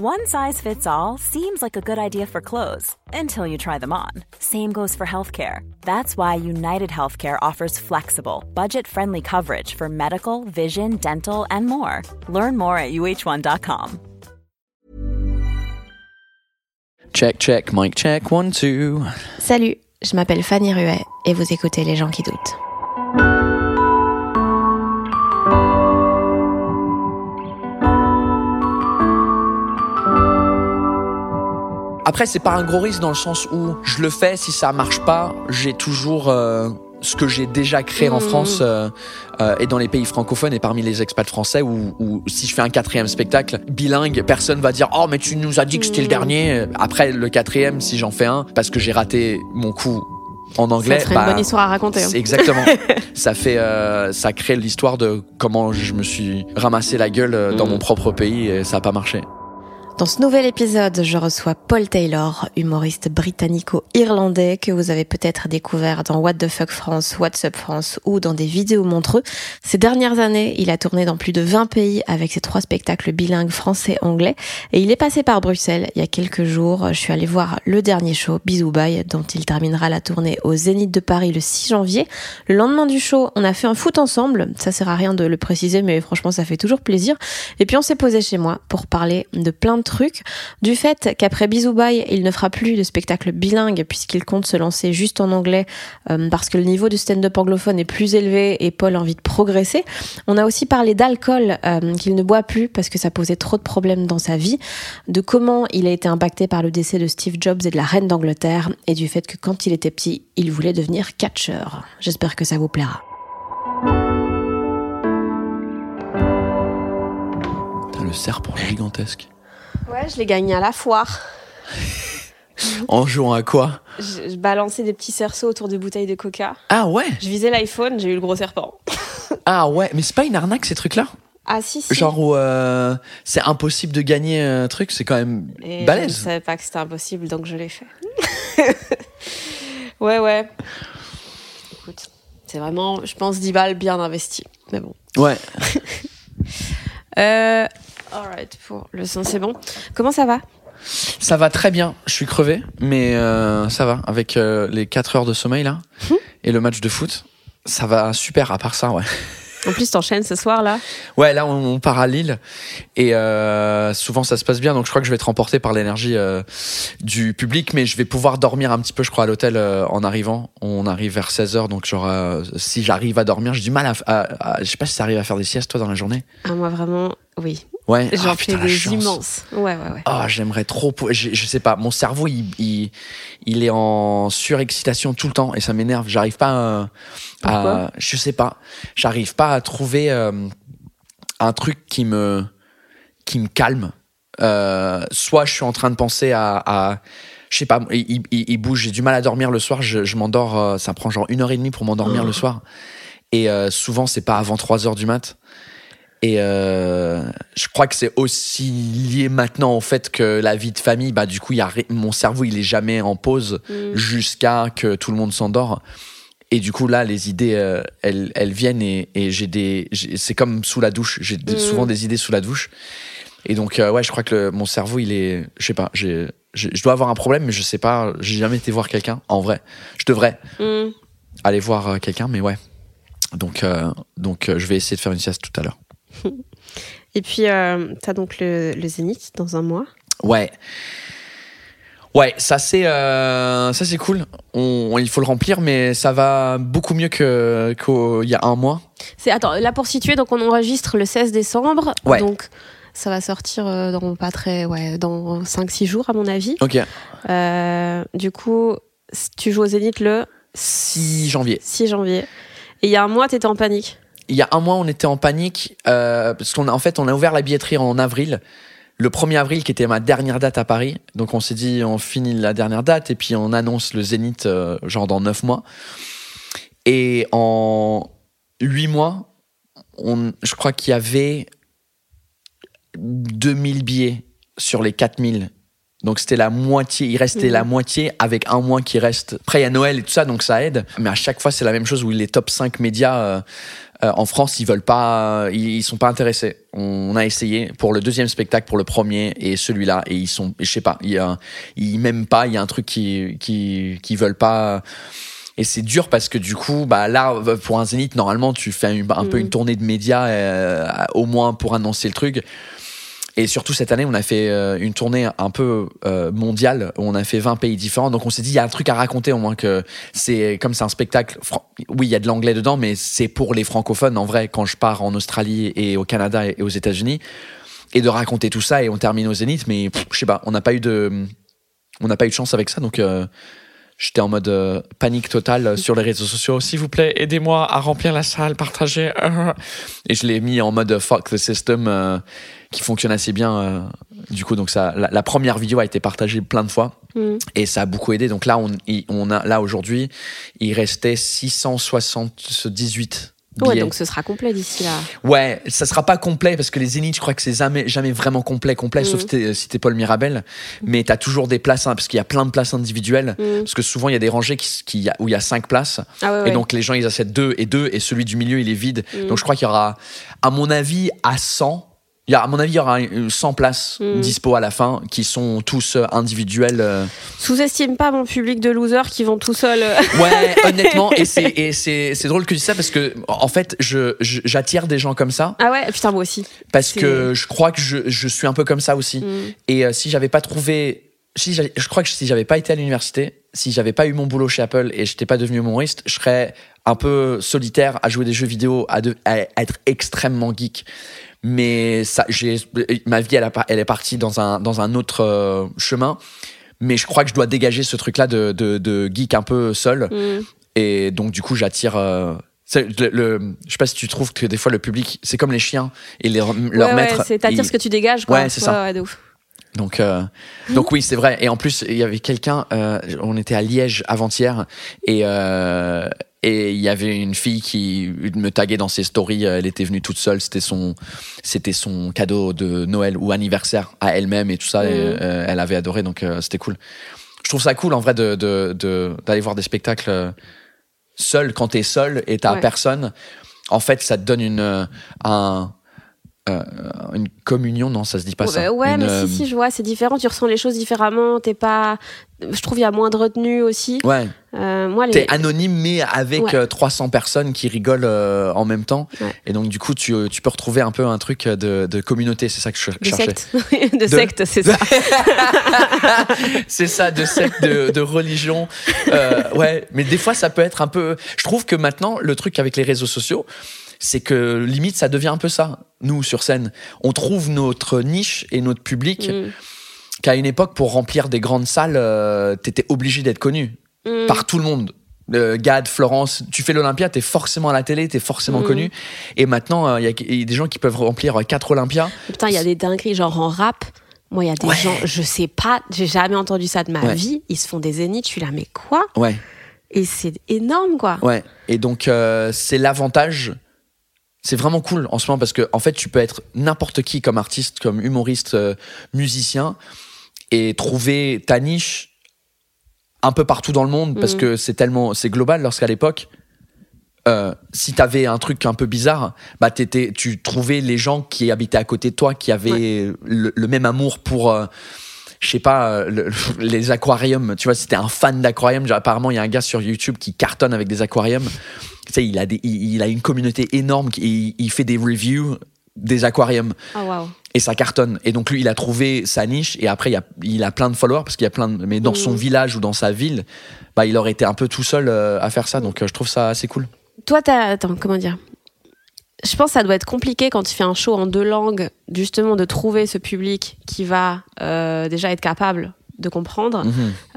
One size fits all seems like a good idea for clothes until you try them on. Same goes for healthcare. That's why United Healthcare offers flexible, budget friendly coverage for medical, vision, dental, and more. Learn more at uh1.com. Check, check, mic check, one, two. Salut, je m'appelle Fanny Ruet et vous écoutez Les gens qui doutent. Après, c'est pas un gros risque dans le sens où je le fais, si ça marche pas, j'ai toujours euh, ce que j'ai déjà créé en Mmh. France euh, euh, et dans les pays francophones et parmi les expats français où, où si je fais un quatrième spectacle bilingue, personne va dire oh mais tu nous as dit que c'était le Mmh. dernier. Après le quatrième, si j'en fais un, parce que j'ai raté mon coup en anglais, Ça serait bah, une bonne histoire à raconter. hein. exactement. ça fait, euh, ça crée l'histoire de comment je me suis ramassé la gueule euh, dans Mm. mon propre pays et ça a pas marché. Dans ce nouvel épisode, je reçois Paul Taylor, humoriste britannico-irlandais que vous avez peut-être découvert dans What the Fuck France, What's Up France ou dans des vidéos montreux. Ces dernières années, il a tourné dans plus de 20 pays avec ses trois spectacles bilingues français-anglais et il est passé par Bruxelles il y a quelques jours. Je suis allée voir le dernier show, Bisous Bye, dont il terminera la tournée au Zénith de Paris le 6 janvier. Le lendemain du show, on a fait un foot ensemble. Ça sert à rien de le préciser, mais franchement, ça fait toujours plaisir. Et puis on s'est posé chez moi pour parler de plein de trucs, du fait qu'après Bisous Bye, il ne fera plus de spectacle bilingue puisqu'il compte se lancer juste en anglais euh, parce que le niveau du stand-up anglophone est plus élevé et Paul a envie de progresser. On a aussi parlé d'alcool euh, qu'il ne boit plus parce que ça posait trop de problèmes dans sa vie, de comment il a été impacté par le décès de Steve Jobs et de la reine d'Angleterre et du fait que quand il était petit, il voulait devenir catcheur. J'espère que ça vous plaira. Le serpent gigantesque. Ouais, je l'ai gagné à la foire. En jouant à quoi? Je, je balançais des petits cerceaux autour des bouteilles de coca. Ah ouais? Je visais l'iPhone, j'ai eu le gros serpent. Ah ouais, mais c'est pas une arnaque ces trucs-là? Ah si, si. Genre où euh, c'est impossible de gagner un truc, c'est quand même Et je ne balèze. savais pas que c'était impossible, donc je l'ai fait. ouais, ouais. Écoute, c'est vraiment, je pense, 10 balles bien investies. Mais bon. Ouais. Euh, alright, pour le son, c'est bon. Comment ça va? Ça va très bien, je suis crevé, mais euh, ça va. Avec euh, les 4 heures de sommeil là Hum. et le match de foot, ça va super à part ça, ouais. En plus, t'enchaînes ce soir là. Ouais, là, on, on part à Lille et euh, souvent ça se passe bien, donc je crois que je vais être remporté par l'énergie euh, du public, mais je vais pouvoir dormir un petit peu, je crois, à l'hôtel euh, en arrivant. On arrive vers 16h, donc genre, si j'arrive à dormir, j'ai du mal à, à- à- Je sais pas si ça arrive à faire des siestes, toi, dans la journée. Ah, moi, vraiment, oui. Ouais. J'en Ah, fais des chance. immenses. Ouais, ouais, ouais. Ah, j'aimerais trop. Je, je sais pas, mon cerveau, il, il, il est en surexcitation tout le temps et ça m'énerve. J'arrive pas à. Pourquoi? Je sais pas. J'arrive pas à trouver euh, un truc qui me, qui me calme. Euh, soit je suis en train de penser à. à je sais pas, il, il- il bouge, j'ai du mal à dormir le soir, je, je m'endors, euh, ça prend genre une heure et demie pour m'endormir le soir. Et euh, souvent, c'est pas avant 3 heures du mat. Et euh, je crois que c'est aussi lié maintenant au fait que la vie de famille, bah du coup, y a, mon cerveau, il est jamais en pause Mm. jusqu'à que tout le monde s'endort. Et du coup, là, les idées, euh, elles, elles viennent et, et j'ai des, c'est comme sous la douche. J'ai Mm. souvent des idées sous la douche. Et donc, euh, ouais, je crois que le- mon cerveau, il est, je sais pas, j'ai, je dois avoir un problème, mais je sais pas. J'ai jamais été voir quelqu'un. En vrai, je devrais Hmm. aller voir quelqu'un, mais ouais. Donc, donc, je vais essayer de faire une sieste tout à l'heure. Et puis, euh, t'as donc le, le Zénith dans un mois. Ouais. Ouais, ça c'est euh, ça c'est cool. On, il faut le remplir, mais ça va beaucoup mieux que qu'il y a un mois. C'est attends, là pour situer, donc on enregistre le 16 décembre. Ouais. Donc ça va sortir euh, dans pas très ouais, dans 5 6 jours à mon avis. Ok. Euh, du coup, tu joues au Zénith le 6 janvier. 6 janvier. Et il y a un mois, t'étais en panique. Il y a un mois, on était en panique euh, parce qu'en en fait, on a ouvert la billetterie en avril. Le 1er avril, qui était ma dernière date à Paris. Donc, on s'est dit, on finit la dernière date et puis on annonce le Zénith, euh, genre dans 9 mois. Et en 8 mois, on, je crois qu'il y avait 2000 billets sur les 4000. Donc c'était la moitié, il restait la moitié avec un mois qui reste. Après il y a Noël et tout ça, donc ça aide. Mais à chaque fois c'est la même chose où les top 5 médias euh, euh, en France ils veulent pas, ils, ils sont pas intéressés. On a essayé pour le deuxième spectacle, pour le premier et celui-là et ils sont, je sais pas, il y a, ils m'aiment pas. Il y a un truc qui qui qui veulent pas. Et c'est dur parce que du coup, bah là, pour un zénith, normalement, tu fais un, un peu une tournée de médias, euh, au moins pour annoncer le truc. Et surtout cette année, on a fait euh, une tournée un peu euh, mondiale. Où on a fait 20 pays différents. Donc on s'est dit, il y a un truc à raconter au moins que c'est comme c'est un spectacle. Oui, il y a de l'anglais dedans, mais c'est pour les francophones. En vrai, quand je pars en Australie et au Canada et aux États-Unis, et de raconter tout ça et on termine au Zénith. Mais pff, je sais pas, on n'a pas eu de, on n'a pas eu de chance avec ça. Donc euh, J'étais en mode euh, panique totale sur les réseaux sociaux. S'il vous plaît, aidez-moi à remplir la salle, partagez. Et je l'ai mis en mode fuck the system, qui fonctionne assez bien. euh. Du coup, donc ça, la, la première vidéo a été partagée plein de fois Mm. et ça a beaucoup aidé. Donc là, on, on a là aujourd'hui, il restait 678 Ouais, billets. donc ce sera complet d'ici là. Ouais, ça sera pas complet parce que les Zéniths, je crois que c'est jamais, jamais vraiment complet, complet, sauf si t'es, si t'es Paul Mirabel. Mais t'as toujours des places, hein, parce qu'il y a plein de places individuelles. Parce que souvent, il y a des rangées qui, qui- où il y a cinq places. Ah ouais, Et ouais. donc, les gens, ils achètent deux et deux, et celui du milieu, il est vide. Donc, je crois qu'il y aura, à mon avis, à 100. Il y a, à mon avis, il y aura euh, 100 places Mhm. dispo à la fin qui sont tous euh, individuels. euh. Sous-estime pas mon public de losers qui vont tout seuls. Ouais, honnêtement, et c'est, drôle que tu dis ça parce que, en fait, je, je- j'attire des gens comme ça. Ah ouais, putain, moi aussi. Parce que je crois que je, je suis un peu comme ça aussi. Mm. Et euh, si j'avais pas trouvé. Si je crois que si j'avais pas été à l'université, si j'avais pas eu mon boulot chez Apple et j'étais pas devenu humoriste, je serais un peu solitaire à jouer des jeux vidéo, à, de- à être extrêmement geek. Mais ça, j'ai, ma vie, elle, a elle est partie dans un, dans un autre euh, chemin. Mais je crois que je dois dégager ce truc-là de, de, de geek un peu seul. Mm. Et donc, du coup, j'attire. euh, le, le- je sais pas si tu trouves que des fois le public, c'est comme les chiens et les, leur ouais, maître. ouais, c'est t'attires ce que tu dégages, quoi. Ouais, c'est ça. Ouais, de ouf. donc, euh, donc oui, c'est vrai. Et en plus, il y avait quelqu'un. euh, on était à Liège avant-hier et euh, et il y avait une fille qui me taguait dans ses stories. Elle était venue toute seule. C'était son c'était son cadeau de Noël ou anniversaire à elle-même et tout ça. et, Mhm. euh, elle avait adoré, donc euh, c'était cool. Je trouve ça cool en vrai de de- de- d'aller voir des spectacles euh, seul quand t'es seul et t'as Ouais. personne. En fait, ça te donne une un euh, une communion. Non, ça se dit pas Ouais, ça. ouais, Une, mais si, si, je vois, c'est différent. Tu ressens les choses différemment. T'es pas. Je trouve il y a moins de retenue aussi. Ouais. Euh, moi, les. T'es anonyme, mais avec Ouais. euh, 300 personnes qui rigolent euh, en même temps. Ouais. Et donc, du coup, tu, tu peux retrouver un peu un truc de, de communauté. C'est ça que je de cherchais. secte. de, secte, c'est ça. c'est ça, de secte, de, de religion. Euh, ouais, mais des fois, ça peut être un peu. Je trouve que maintenant, le truc avec les réseaux sociaux, c'est que limite, ça devient un peu ça. Nous, sur scène, on trouve notre niche et notre public. Mm. Qu'à une époque, pour remplir des grandes salles, euh, t'étais obligé d'être connu. Mm. par tout le monde. Euh, Gad, Florence, tu fais l'Olympia, t'es forcément à la télé, t'es forcément Mhm. connu. Et maintenant, euh, il y, a- il y a des gens qui peuvent remplir euh, quatre Olympias. Putain, il y a des dingueries, genre en rap. Moi, il y a des Ouais. gens, je sais pas, j'ai jamais entendu ça de ma Ouais. vie. Ils se font des zéniths, je suis là, mais quoi? Ouais, Et c'est énorme, quoi. ouais. Et donc, euh, c'est l'avantage. C'est vraiment cool en ce moment parce que, en fait, tu peux être n'importe qui comme artiste, comme humoriste, musicien et trouver ta niche un peu partout dans le monde parce Mhm. que c'est tellement, c'est global lorsqu'à l'époque, euh, si t'avais un truc un peu bizarre, bah t'étais, tu trouvais les gens qui habitaient à côté de toi, qui avaient le, le même amour pour, euh, je sais pas, euh, le- les aquariums. Tu vois, c'était un fan d'aquarium. Apparemment, il y a un gars sur YouTube qui cartonne avec des aquariums. Tu sais, il a des, il, il a une communauté énorme. qui- Il, il fait des reviews des aquariums Ah, et ça cartonne. Et donc lui, il a trouvé sa niche et après, il a, il a plein de followers parce qu'il y a plein de, mais dans son Mhm. village ou dans sa ville, bah, il aurait été un peu tout seul euh, à faire ça. Donc euh, je trouve ça assez cool. Toi, t'as. Attends, comment dire? Je pense que ça doit être compliqué quand tu fais un show en deux langues, justement, de trouver ce public qui va euh, déjà être capable de comprendre.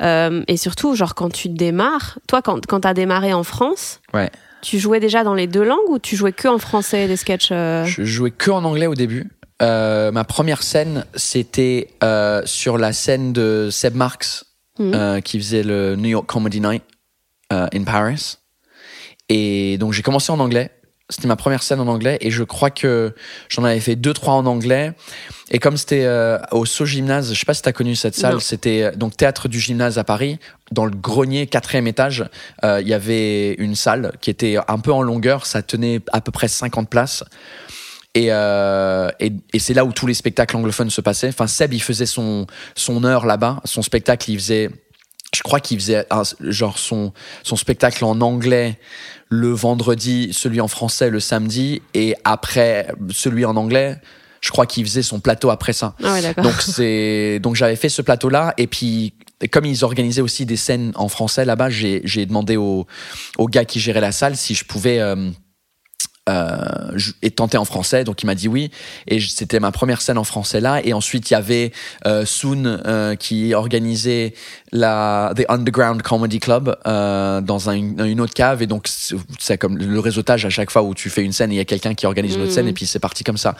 Euh, et surtout, genre, quand tu démarres, toi, quand, quand t'as démarré en France, Ouais. Tu jouais déjà dans les deux langues ou tu jouais que en français des sketchs euh? Je jouais que en anglais au début. Euh, ma première scène, c'était euh, sur la scène de Seb Marx, euh, qui faisait le New York Comedy Night in Paris. Et donc j'ai commencé en anglais. C'était ma première scène en anglais et je crois que j'en avais fait deux trois en anglais. Et comme c'était euh, au So Gymnase, je sais pas si tu as connu cette salle, c'était euh, donc théâtre du gymnase à Paris, dans le grenier quatrième étage, euh, il y avait une salle qui était un peu en longueur, ça tenait à peu près 50 places. Et, euh, et, et c'est là où tous les spectacles anglophones se passaient. Enfin, Seb, il faisait son, son heure là-bas. Son spectacle, il faisait, je crois qu'il faisait un- genre son, son spectacle en anglais le vendredi, celui en français le samedi, et après celui en anglais, je crois qu'il faisait son plateau après ça. Ah ouais. Donc c'est donc j'avais fait ce plateau là et puis comme ils organisaient aussi des scènes en français là-bas, j'ai j'ai demandé au au gars qui gérait la salle si je pouvais euh, euh, et tenter en français, donc il m'a dit oui. Et c'était ma première scène en français là. Et ensuite il y avait euh, Soon euh, qui organisait la The Underground Comedy Club euh, dans un- une autre cave. Et donc c'est comme le réseautage à chaque fois où tu fais une scène, il y a quelqu'un qui organise une autre scène et puis c'est parti comme ça.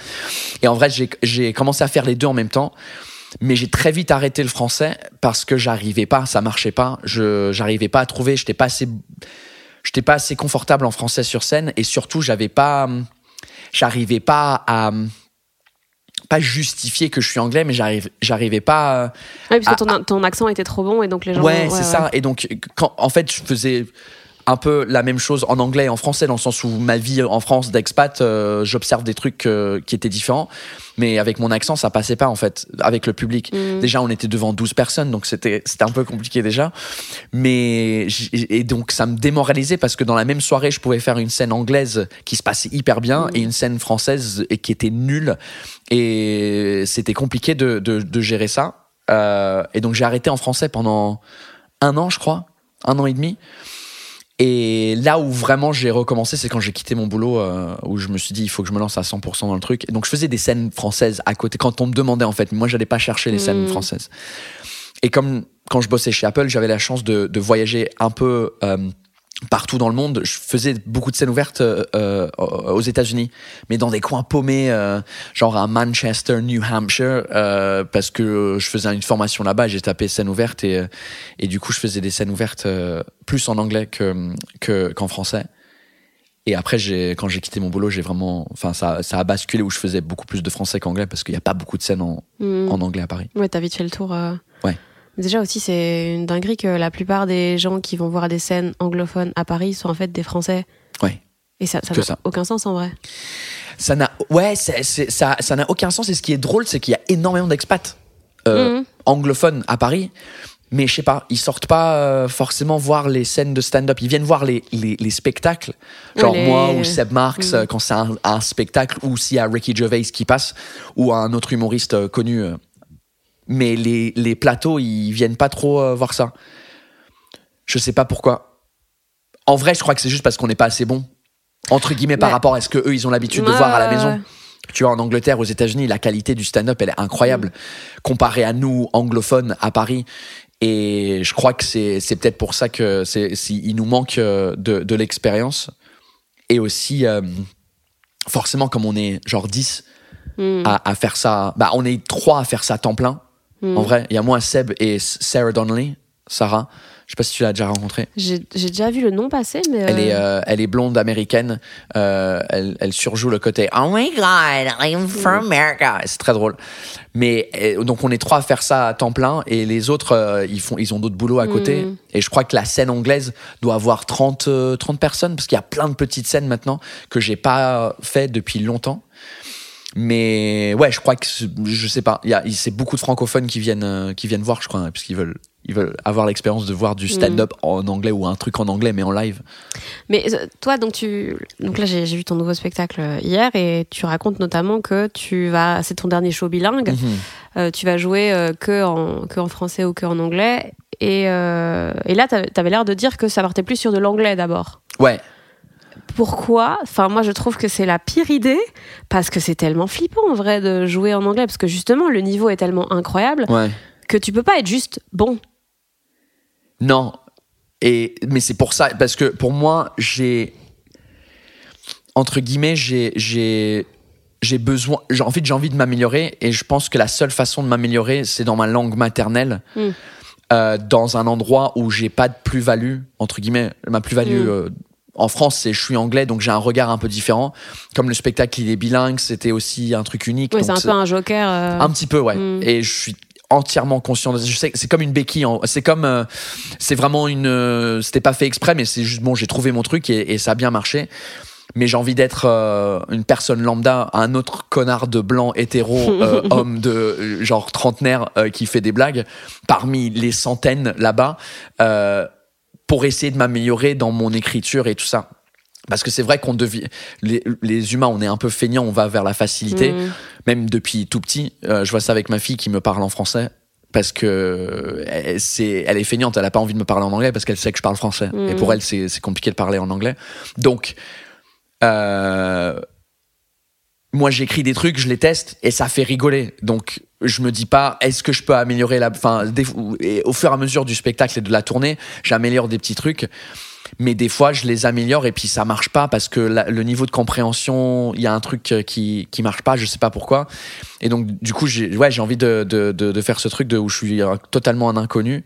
Et en vrai j'ai j'ai commencé à faire les deux en même temps. Mais j'ai très vite arrêté le français parce que j'arrivais pas, ça marchait pas. Je j'arrivais pas à trouver, j'étais pas assez j'étais pas assez confortable en français sur scène et surtout j'avais pas j'arrivais pas à pas justifier que je suis anglais mais j'arrive j'arrivais pas à- Ouais, parce que ton, ton accent était trop bon et donc les gens. ouais, c'est ça et donc quand en fait je faisais un peu la même chose en anglais et en français dans le sens où ma vie en France d'expat euh, j'observe des trucs euh, qui étaient différents. Mais avec mon accent ça passait pas en fait avec le public. Mm. déjà on était devant 12 personnes donc c'était un peu compliqué déjà. Mais et donc ça me démoralisait parce que dans la même soirée je pouvais faire une scène anglaise qui se passait hyper bien et une scène française qui était nulle. Et c'était compliqué de, de, de gérer ça. Euh, et donc j'ai arrêté en français pendant un an je crois. Un an et demi et là où vraiment j'ai recommencé, c'est quand j'ai quitté mon boulot, euh, où je me suis dit, il faut que je me lance à 100% dans le truc. Et donc je faisais des scènes françaises à côté, quand on me demandait en fait. Moi, j'allais pas chercher les scènes Mm. françaises. Et comme quand je bossais chez Apple, j'avais la chance de, de voyager un peu euh, partout dans le monde. Je faisais beaucoup de scènes ouvertes euh, euh, aux États-Unis, mais dans des coins paumés, euh, genre à Manchester, New Hampshire, euh, parce que je faisais une formation là-bas. et J'ai tapé scène ouverte et, et du coup, je faisais des scènes ouvertes plus en anglais que que- qu'en français. Et après, quand j'ai quitté mon boulot, j'ai vraiment, enfin, ça, ça a basculé où je faisais beaucoup plus de français qu'anglais parce qu'il n'y a pas beaucoup de scènes en, Mm. en anglais à Paris. Ouais, t'as vite fait le tour. Ouais. Déjà aussi, c'est une dinguerie que la plupart des gens qui vont voir des scènes anglophones à Paris sont en fait des Français. Ouais. Et ça, ça n'a aucun sens en vrai. Ça n'a, ouais, ça, ça n'a aucun sens. Et ce qui est drôle, c'est qu'il y a énormément d'expats euh, Mhm. anglophones à Paris. Mais je sais pas, ils sortent pas euh, forcément voir les scènes de stand-up. Ils viennent voir les, les, les spectacles. Genre les- moi ou Seb Marx Mhm. euh, quand c'est un, un spectacle ou s'il y a Ricky Gervais qui passe ou un autre humoriste euh, connu. Mais les, les plateaux, ils viennent pas trop euh, voir ça. Je sais pas pourquoi. En vrai, je crois que c'est juste parce qu'on n'est pas assez bon. Entre guillemets, par rapport à ce que eux ils ont l'habitude de voir à la maison. Tu vois, en Angleterre, aux États-Unis, la qualité du stand-up, elle est incroyable Mm. comparée à nous, anglophones, à Paris. Et je crois que c'est c'est peut-être pour ça que il nous manque euh, de, de l'expérience. Et aussi, euh, forcément, comme on est genre 10 Mm. à, à faire ça, bah, on est trois à faire ça à temps plein. Mm. En vrai, il y a moi, Seb et Sarah Donnelly, Sarah. Je sais pas si tu l'as déjà rencontrée. J'ai déjà vu le nom passer, mais. Elle, est, euh, euh, elle est blonde américaine. Euh, elle, elle surjoue le côté Oh my God, I'm from America. C'est très drôle. Mais donc on est trois à faire ça à temps plein et les autres ils font ils ont d'autres boulots à côté. Mm. Et je crois que la scène anglaise doit avoir 30 euh, 30 personnes parce qu'il y a plein de petites scènes maintenant que j'ai pas fait depuis longtemps. Mais ouais, je crois que je sais pas. Il y a c'est beaucoup de francophones qui viennent euh, qui viennent voir, je crois, parce qu'ils veulent ils veulent avoir l'expérience de voir du stand-up en anglais ou un truc en anglais mais en live. Mais euh, toi, donc tu, donc là, j'ai vu ton nouveau spectacle euh, hier et tu racontes notamment que tu vas, c'est ton dernier show bilingue. Mhm. Euh, tu vas jouer euh, que en que en français ou que en anglais. Et, euh, et là, t'avais avais, l'air de dire que ça partait plus sur de l'anglais d'abord. Ouais. Pourquoi? Enfin, moi, je trouve que c'est la pire idée parce que c'est tellement flippant en vrai de jouer en anglais parce que justement, le niveau est tellement incroyable Ouais. que tu peux pas être juste bon. Non. Et mais c'est pour ça parce que pour moi j'ai entre guillemets, j'ai, j'ai, j'ai besoin, j'ai envie, j'ai envie de m'améliorer et je pense que la seule façon de m'améliorer, c'est dans ma langue maternelle, Mm. euh, dans un endroit où j'ai pas de plus-value, entre guillemets, ma plus-value Mm. euh, en France, c'est je suis anglais, donc j'ai un regard un peu différent. Comme le spectacle, il est bilingue, c'était aussi un truc unique. Donc c'est un peu un joker. euh, un petit peu, ouais. Mm. Et je suis entièrement conscient de Je sais c'est comme une béquille. en- C'est comme. euh, c'est vraiment une. euh, C'était pas fait exprès, mais c'est juste bon, j'ai trouvé mon truc et, et ça a bien marché. Mais j'ai envie d'être euh, une personne lambda, un autre connard de blanc hétéro, euh, homme de genre trentenaire euh, qui fait des blagues parmi les centaines là-bas euh, pour essayer de m'améliorer dans mon écriture et tout ça. Parce que c'est vrai qu'on devient. Les, les humains, on est un peu feignants, on va vers la facilité mm. même depuis tout petit, euh, je vois ça avec ma fille qui me parle en français parce que elle, c'est, elle est feignante, elle a pas envie de me parler en anglais parce qu'elle sait que je parle français. Mhm. Et pour elle, c'est, c'est compliqué de parler en anglais. Donc, euh, moi, j'écris des trucs, je les teste et ça fait rigoler. Donc, je me dis pas, est-ce que je peux améliorer la. Enfin, au fur et à mesure du spectacle et de la tournée, j'améliore des petits trucs. Mais des fois, je les améliore et puis ça marche pas parce que le niveau de compréhension, il y a un truc euh, qui, qui marche pas, je sais pas pourquoi. Et donc, du coup, j'ai ouais, j'ai envie de, de, de, de faire ce truc de, où je suis euh, totalement un inconnu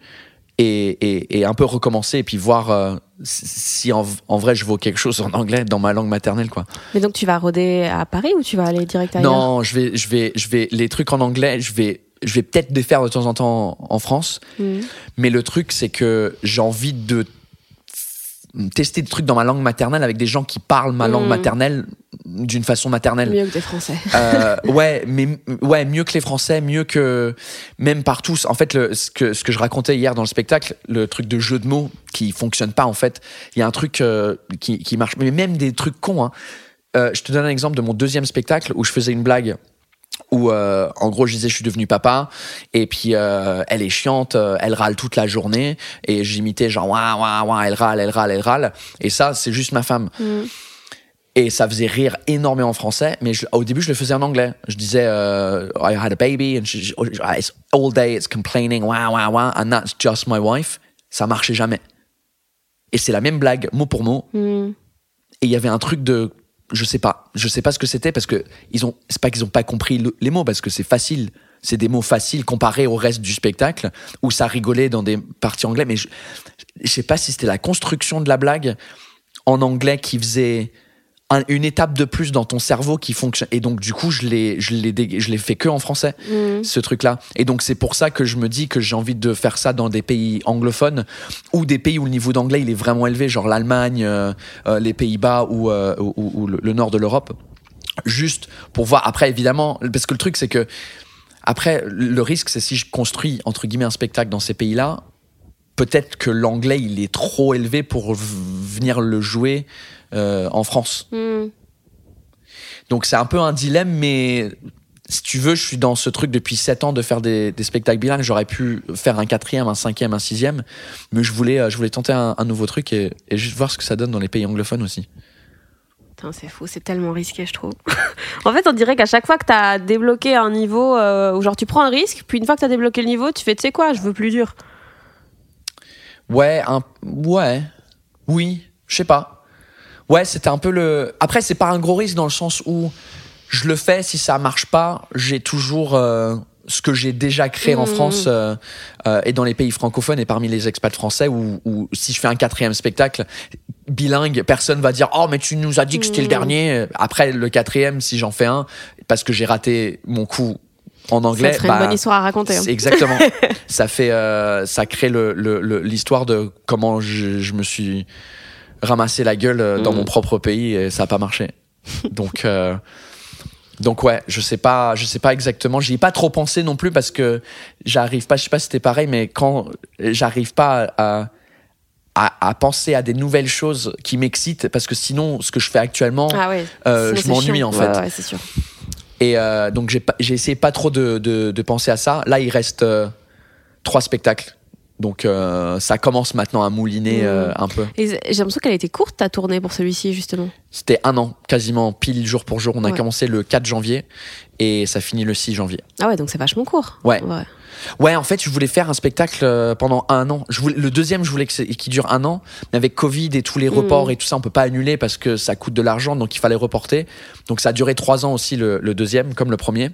et, et, et un peu recommencer et puis voir euh, si en, en vrai je vaux quelque chose en anglais dans ma langue maternelle, quoi. Mais donc tu vas rôder à Paris ou tu vas aller direct ailleurs? Non, je vais, je vais, je vais, les trucs en anglais, je vais, je vais peut-être les faire de temps en temps en, en France. Mm. Mais le truc, c'est que j'ai envie de tester des trucs dans ma langue maternelle avec des gens qui parlent ma langue Mm. maternelle d'une façon maternelle. Mieux que des Français. Euh, ouais, mais ouais, mieux que les Français, mieux que même partout. En fait, le, ce, que, ce que je racontais hier dans le spectacle, le truc de jeu de mots qui fonctionne pas, en fait, il y a un truc euh, qui, qui marche, mais même des trucs cons. Hein. Euh, je te donne un exemple de mon deuxième spectacle où je faisais une blague où euh, en gros je disais je suis devenu papa et puis euh, elle est chiante euh, elle râle toute la journée et j'imitais genre ouah ouah ouah elle râle elle râle elle râle et ça c'est juste ma femme Mm. et ça faisait rire énormément en français, mais je- au début, je le faisais en anglais. Je disais, I had a baby, and she, it's all day it's complaining, wah, wah, wah, and that's just my wife. Ça marchait jamais. Et c'est la même blague, mot pour mot. Mm. Et il y avait un truc de, je sais pas, je sais pas ce que c'était parce que ils ont, c'est pas qu'ils ont pas compris le- les mots parce que c'est facile. C'est des mots faciles comparés au reste du spectacle où ça rigolait dans des parties anglais, mais je, je sais pas si c'était la construction de la blague en anglais qui faisait un- une étape de plus dans ton cerveau qui fonctionne. Et donc, du coup, je l'ai, je l'ai, je l'ai fait que en français, Mm. ce truc-là. Et donc, c'est pour ça que je me dis que j'ai envie de faire ça dans des pays anglophones ou des pays où le niveau d'anglais il est vraiment élevé, genre l'Allemagne, euh, euh, les Pays-Bas ou, euh, ou- ou- ou le, nord de l'Europe. Juste pour voir. Après, évidemment, parce que le truc, c'est que après, le risque, c'est si je construis entre guillemets un spectacle dans ces pays-là, peut-être que l'anglais il est trop élevé pour venir le jouer euh, en France. Mm. Donc c'est un peu un dilemme, mais si tu veux, je suis dans ce truc depuis 7 ans de faire des, des spectacles bilingues. J'aurais pu faire un quatrième, un cinquième, un sixième, mais je voulais, euh, je voulais tenter un, un nouveau truc et, et juste voir ce que ça donne dans les pays anglophones aussi. Putain, c'est fou, c'est tellement risqué, je trouve. en fait, on dirait qu'à chaque fois que t'as débloqué un niveau, euh, où genre tu prends un risque, puis une fois que t'as débloqué le niveau, tu fais, tu sais quoi, je veux plus dur. Ouais, un, ouais, oui, je sais pas. Ouais, c'était un peu le. Après, c'est pas un gros risque dans le sens où je le fais. Si ça marche pas, j'ai toujours euh, ce que j'ai déjà créé en Mhm. France euh, euh, et dans les pays francophones et parmi les expats français. Où, où si je fais un quatrième spectacle bilingue, personne va dire oh mais tu nous as dit que c'était le Mhm. dernier. Après le quatrième, si j'en fais un, parce que j'ai raté mon coup en anglais, ça serait bah, une bonne histoire à raconter. hein. exactement. ça fait, ça crée le- le- le- l'histoire de comment je, je me suis ramassé la gueule euh, dans Mm. mon propre pays et ça a pas marché. Donc, euh, donc ouais, je sais pas, je sais pas exactement. J'y ai pas trop pensé non plus parce que j'arrive pas. Je sais pas si c'était pareil, mais quand j'arrive pas à, à, à penser à des nouvelles choses qui m'excitent, parce que sinon, ce que je fais actuellement, Ah ouais. euh, sinon je m'ennuie en fait. Ouais, ouais, c'est sûr. Et euh, donc j'ai pas- j'ai essayé pas trop de, de, de penser à ça. Là, il reste euh, trois spectacles Donc euh, ça commence maintenant à mouliner Mm. euh, un peu. Et j'ai l'impression qu'elle été courte ta tournée pour celui-ci justement. C'était un an, quasiment pile jour pour jour. On a Ouais. commencé le 4 janvier et ça finit le 6 janvier. Ah ouais, donc c'est vachement court. Ouais. Ouais, en fait, je voulais faire un spectacle euh, pendant un an. Je voulais, le deuxième, je voulais qu'il dure un an, mais avec Covid et tous les reports Mm. et tout ça, on peut pas annuler parce que ça coûte de l'argent, donc il fallait reporter. Donc ça a duré trois ans aussi le, le deuxième, comme le premier.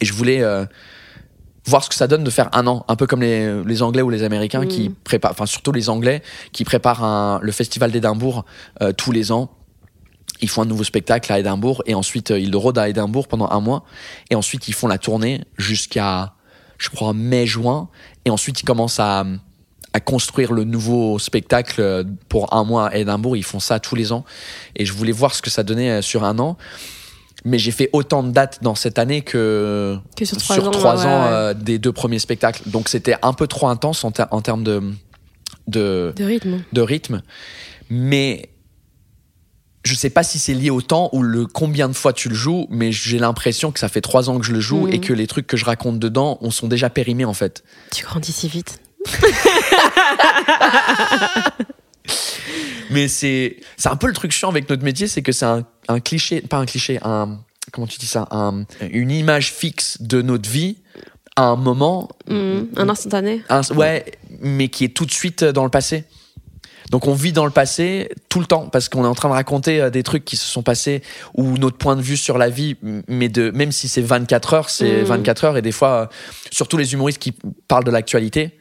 Et je voulais euh, voir ce que ça donne de faire un an, un peu comme les, les Anglais ou les Américains Mm. qui préparent, enfin surtout les Anglais qui préparent un- le festival d'Édimbourg euh, tous les ans. Ils font un nouveau spectacle à Édimbourg et ensuite euh, ils le rôdent à Édimbourg pendant un mois et ensuite ils font la tournée jusqu'à, je crois, mai-juin et ensuite ils commencent à, à construire le nouveau spectacle euh, pour un mois à Édimbourg. Ils font ça tous les ans et je voulais voir ce que ça donnait sur un an. Mais j'ai fait autant de dates dans cette année que Que sur trois sur ans, trois ouais, ans ouais. euh, des deux premiers spectacles. Donc c'était un peu trop intense en, ter- en termes de, de, De rythme. de rythme. Mais je sais pas si c'est lié au temps ou le combien de fois tu le joues, mais j'ai l'impression que ça fait trois ans que je le joue Mhm. et que les trucs que je raconte dedans, on sont déjà périmés en fait. Tu grandis si vite. Mais c'est c'est un peu le truc chiant avec notre métier, c'est que c'est un, un cliché, pas un cliché, un comment tu dis ça, un- une image fixe de notre vie à un moment, Mm. Un instantané. un- ouais, mais qui est tout de suite dans le passé. Donc on vit dans le passé tout le temps parce qu'on est en train de raconter euh, des trucs qui se sont passés ou notre point de vue sur la vie, mais de même si c'est 24 heures, c'est Mm. 24 heures et des fois, euh, surtout les humoristes qui parlent de l'actualité,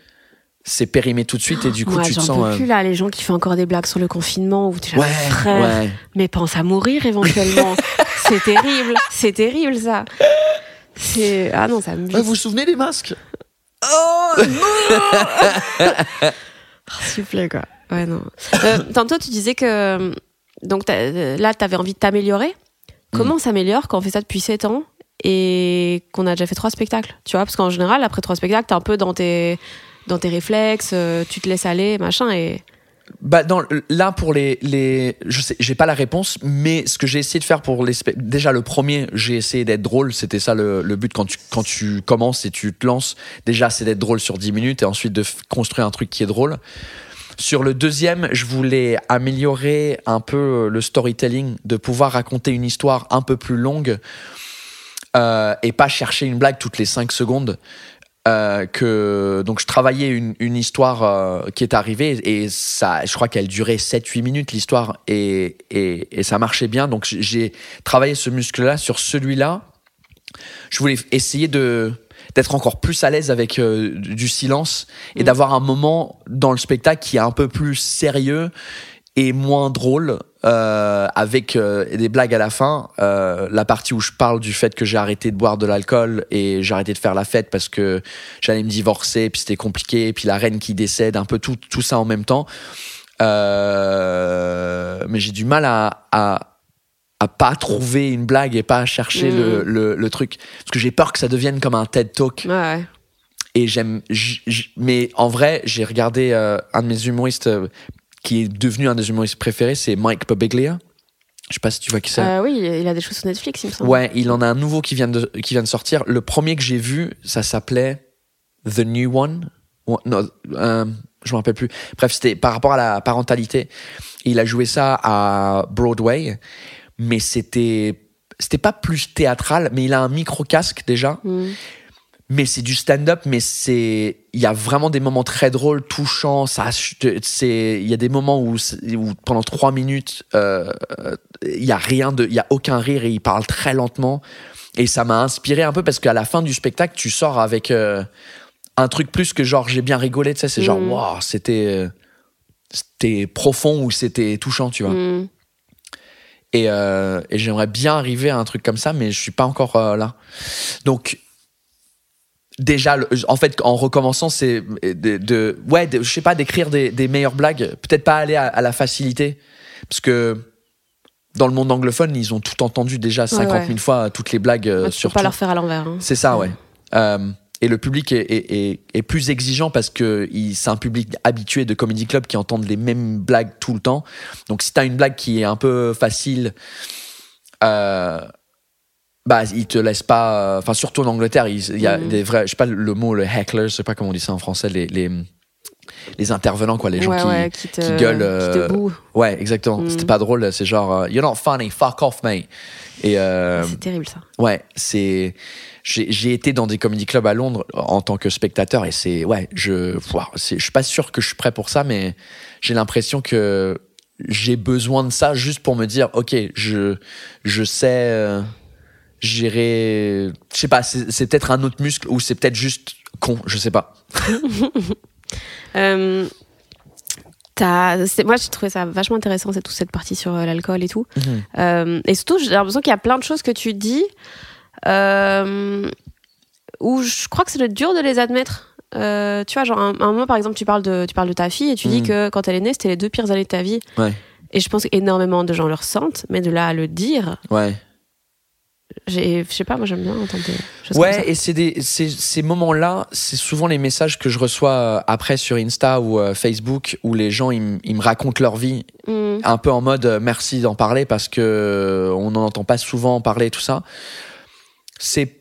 c'est périmé tout de suite et du coup Moi, tu te j'en sens. peux euh, plus là, les gens qui font encore des blagues sur le confinement ou tu es là, ouais, frère, ouais. mais pense à mourir éventuellement. c'est terrible, c'est terrible ça. C'est ah non, ça me Ouais, vous vous souvenez des masques? S'il vous plaît quoi. Ouais non. Euh, tantôt tu disais que donc euh, là tu avais envie de t'améliorer. Comment on s'améliore quand on fait ça depuis 7 ans et qu'on a déjà fait trois spectacles, tu vois parce qu'en général après trois spectacles, t'es un peu dans tes dans tes réflexes, euh, tu te laisses aller, machin et Bah là pour les les je sais j'ai pas la réponse mais ce que j'ai essayé de faire pour les déjà le premier j'ai essayé d'être drôle c'était ça le, le but. Quand tu quand tu commences et tu te lances déjà c'est d'être drôle sur 10 minutes et ensuite de construire un truc qui est drôle. Sur le deuxième je voulais améliorer un peu le storytelling de pouvoir raconter une histoire un peu plus longue euh, et pas chercher une blague toutes les 5 secondes euh, que donc je travaillais une, une histoire euh, qui est arrivée et ça je crois qu'elle durait 7-8 minutes l'histoire et, et, et ça marchait bien. Donc j'ai- travaillé ce muscle là sur celui-là je voulais essayer de d'être encore plus à l'aise avec euh, du silence et d'avoir un moment dans le spectacle qui est un peu plus sérieux et moins drôle euh, avec euh, des blagues à la fin. Euh, la partie où je parle du fait que j'ai arrêté de boire de l'alcool et j'ai arrêté de faire la fête parce que j'allais me divorcer, puis c'était compliqué, puis la reine qui décède, un peu tout, tout ça en même temps. Mais j'ai du mal à, à, à pas trouver une blague et pas à chercher Mm. le, le, le truc. Parce que j'ai peur que ça devienne comme un TED Talk ouais. et j'aime mais en vrai j'ai regardé un de mes humoristes qui est devenu un des humoristes préférés c'est Mike Birbiglia je sais pas si tu vois qui c'est. Euh, oui, il a des choses sur Netflix, il me semble. ouais il en a un nouveau qui vient de qui vient de sortir. Le premier que j'ai vu ça s'appelait The New One. Non, euh, je me rappelle plus. Bref c'était par rapport à la parentalité. Il a joué ça à Broadway mais c'était c'était pas plus théâtral mais il a un micro casque déjà. Mm. Mais c'est du stand-up, mais c'est il y a vraiment des moments très drôles, touchants. Ça, c'est il y a des moments où, où pendant trois minutes, euh, euh, il y a rien de, il y a aucun rire et il parle très lentement. Et ça m'a inspiré un peu parce qu'à la fin du spectacle, tu sors avec euh, un truc plus que genre j'ai bien rigolé. Tu sais, c'est genre Mhm. waouh, c'était euh, c'était profond ou c'était touchant, tu vois. Mm. Et, euh, et j'aimerais bien arriver à un truc comme ça, mais je suis pas encore euh, là. Donc, déjà, en fait, en recommençant, c'est de, de- ouais, de- je sais pas, d'écrire des, des meilleures blagues. Peut-être pas aller à, à la facilité, parce que dans le monde anglophone, ils ont tout entendu déjà 50 000 ouais. fois toutes les blagues euh, sur pas leur faire à l'envers. hein. C'est ça, ouais. Euh, et le public est, est- est- est plus exigeant parce que c'est un public habitué de comedy club qui entendent les mêmes blagues tout le temps. Donc si t'as une blague qui est un peu facile, euh, bah ils te laissent pas. Enfin surtout en Angleterre, il y a Mhm. des vrais. Je sais pas le mot le heckler, je sais pas comment on dit ça en français. Les, les les intervenants, quoi, les gens ouais, qui, ouais, qui, te, qui gueulent. qui euh, te bouent. Ouais, exactement. Mm. C'était pas drôle. C'est genre, euh, you're not funny, fuck off, mate. Et euh, C'est terrible ça. ouais, c'est. J'ai été dans des comedy clubs à Londres en tant que spectateur et c'est. Ouais, je. c'est- Je suis pas sûr que je suis prêt pour ça, mais j'ai l'impression que j'ai besoin de ça juste pour me dire, ok, je, je sais euh, gérer. Je sais pas, c'est peut-être un autre muscle ou c'est peut-être juste con, je sais pas. Euh, c'est- moi, j'ai trouvé ça vachement intéressant, c'est toute cette partie sur euh, l'alcool et tout. Euh, et surtout, j'ai l'impression qu'il y a plein de choses que tu dis euh, où je crois que c'est dur de les admettre. Euh, tu vois, genre, un, un moment, par exemple, tu parles, de, tu parles de ta fille et tu dis Mhm. que quand elle est née, c'était les deux pires années de ta vie. Ouais. Et je pense qu'énormément de gens le ressentent, mais de là à le dire, Ouais. Je sais pas, moi j'aime bien entendre des choses comme ça. Ouais, et c'est des, ces, ces moments-là, c'est souvent les messages que je reçois euh, après sur Insta ou euh, Facebook où les gens ils, ils me racontent leur vie Mhm. un peu en mode euh, merci d'en parler parce que on n'en entend pas souvent parler tout ça. C'est,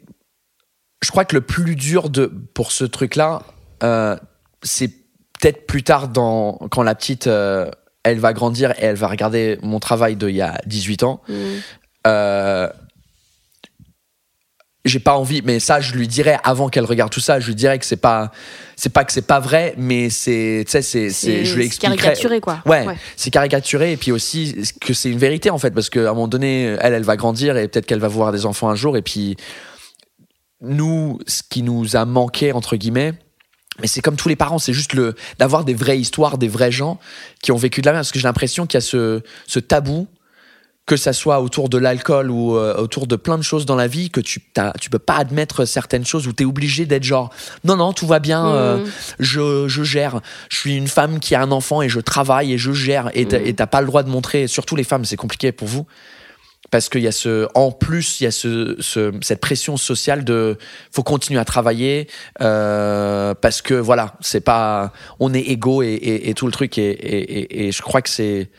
je crois que le plus dur de pour ce truc-là, euh, c'est peut-être plus tard dans quand la petite euh, elle va grandir et elle va regarder mon travail d'il y a 18 ans. Euh, j'ai pas envie, mais ça, je lui dirais avant qu'elle regarde tout ça, je lui dirais que c'est pas, c'est pas que c'est pas vrai, mais c'est, tu sais, c'est, c'est, je lui C'est caricaturé, quoi. Ouais, c'est caricaturé et puis aussi que c'est une vérité en fait parce qu'à un moment donné, elle, elle va grandir et peut-être qu'elle va voir des enfants un jour et puis nous, ce qui nous a manqué entre guillemets. Mais c'est comme tous les parents, c'est juste le d'avoir des vraies histoires, des vrais gens qui ont vécu de la merde. Parce que j'ai l'impression qu'il y a ce, ce tabou que ça soit autour de l'alcool ou euh, autour de plein de choses dans la vie, que tu t'as- tu peux pas admettre certaines choses où tu es obligé d'être genre non, non, tout va bien, euh, Mhm. je, je gère. Je suis une femme qui a un enfant et je travaille et je gère. Et t'as Mhm. et t'as pas le droit de montrer, surtout les femmes, c'est compliqué pour vous. Parce qu'il y a ce, en plus, il y a ce, ce- cette pression sociale de, faut continuer à travailler, euh, parce que voilà, c'est pas, on est égaux et, et, et tout le truc. Et- et je crois que c'est,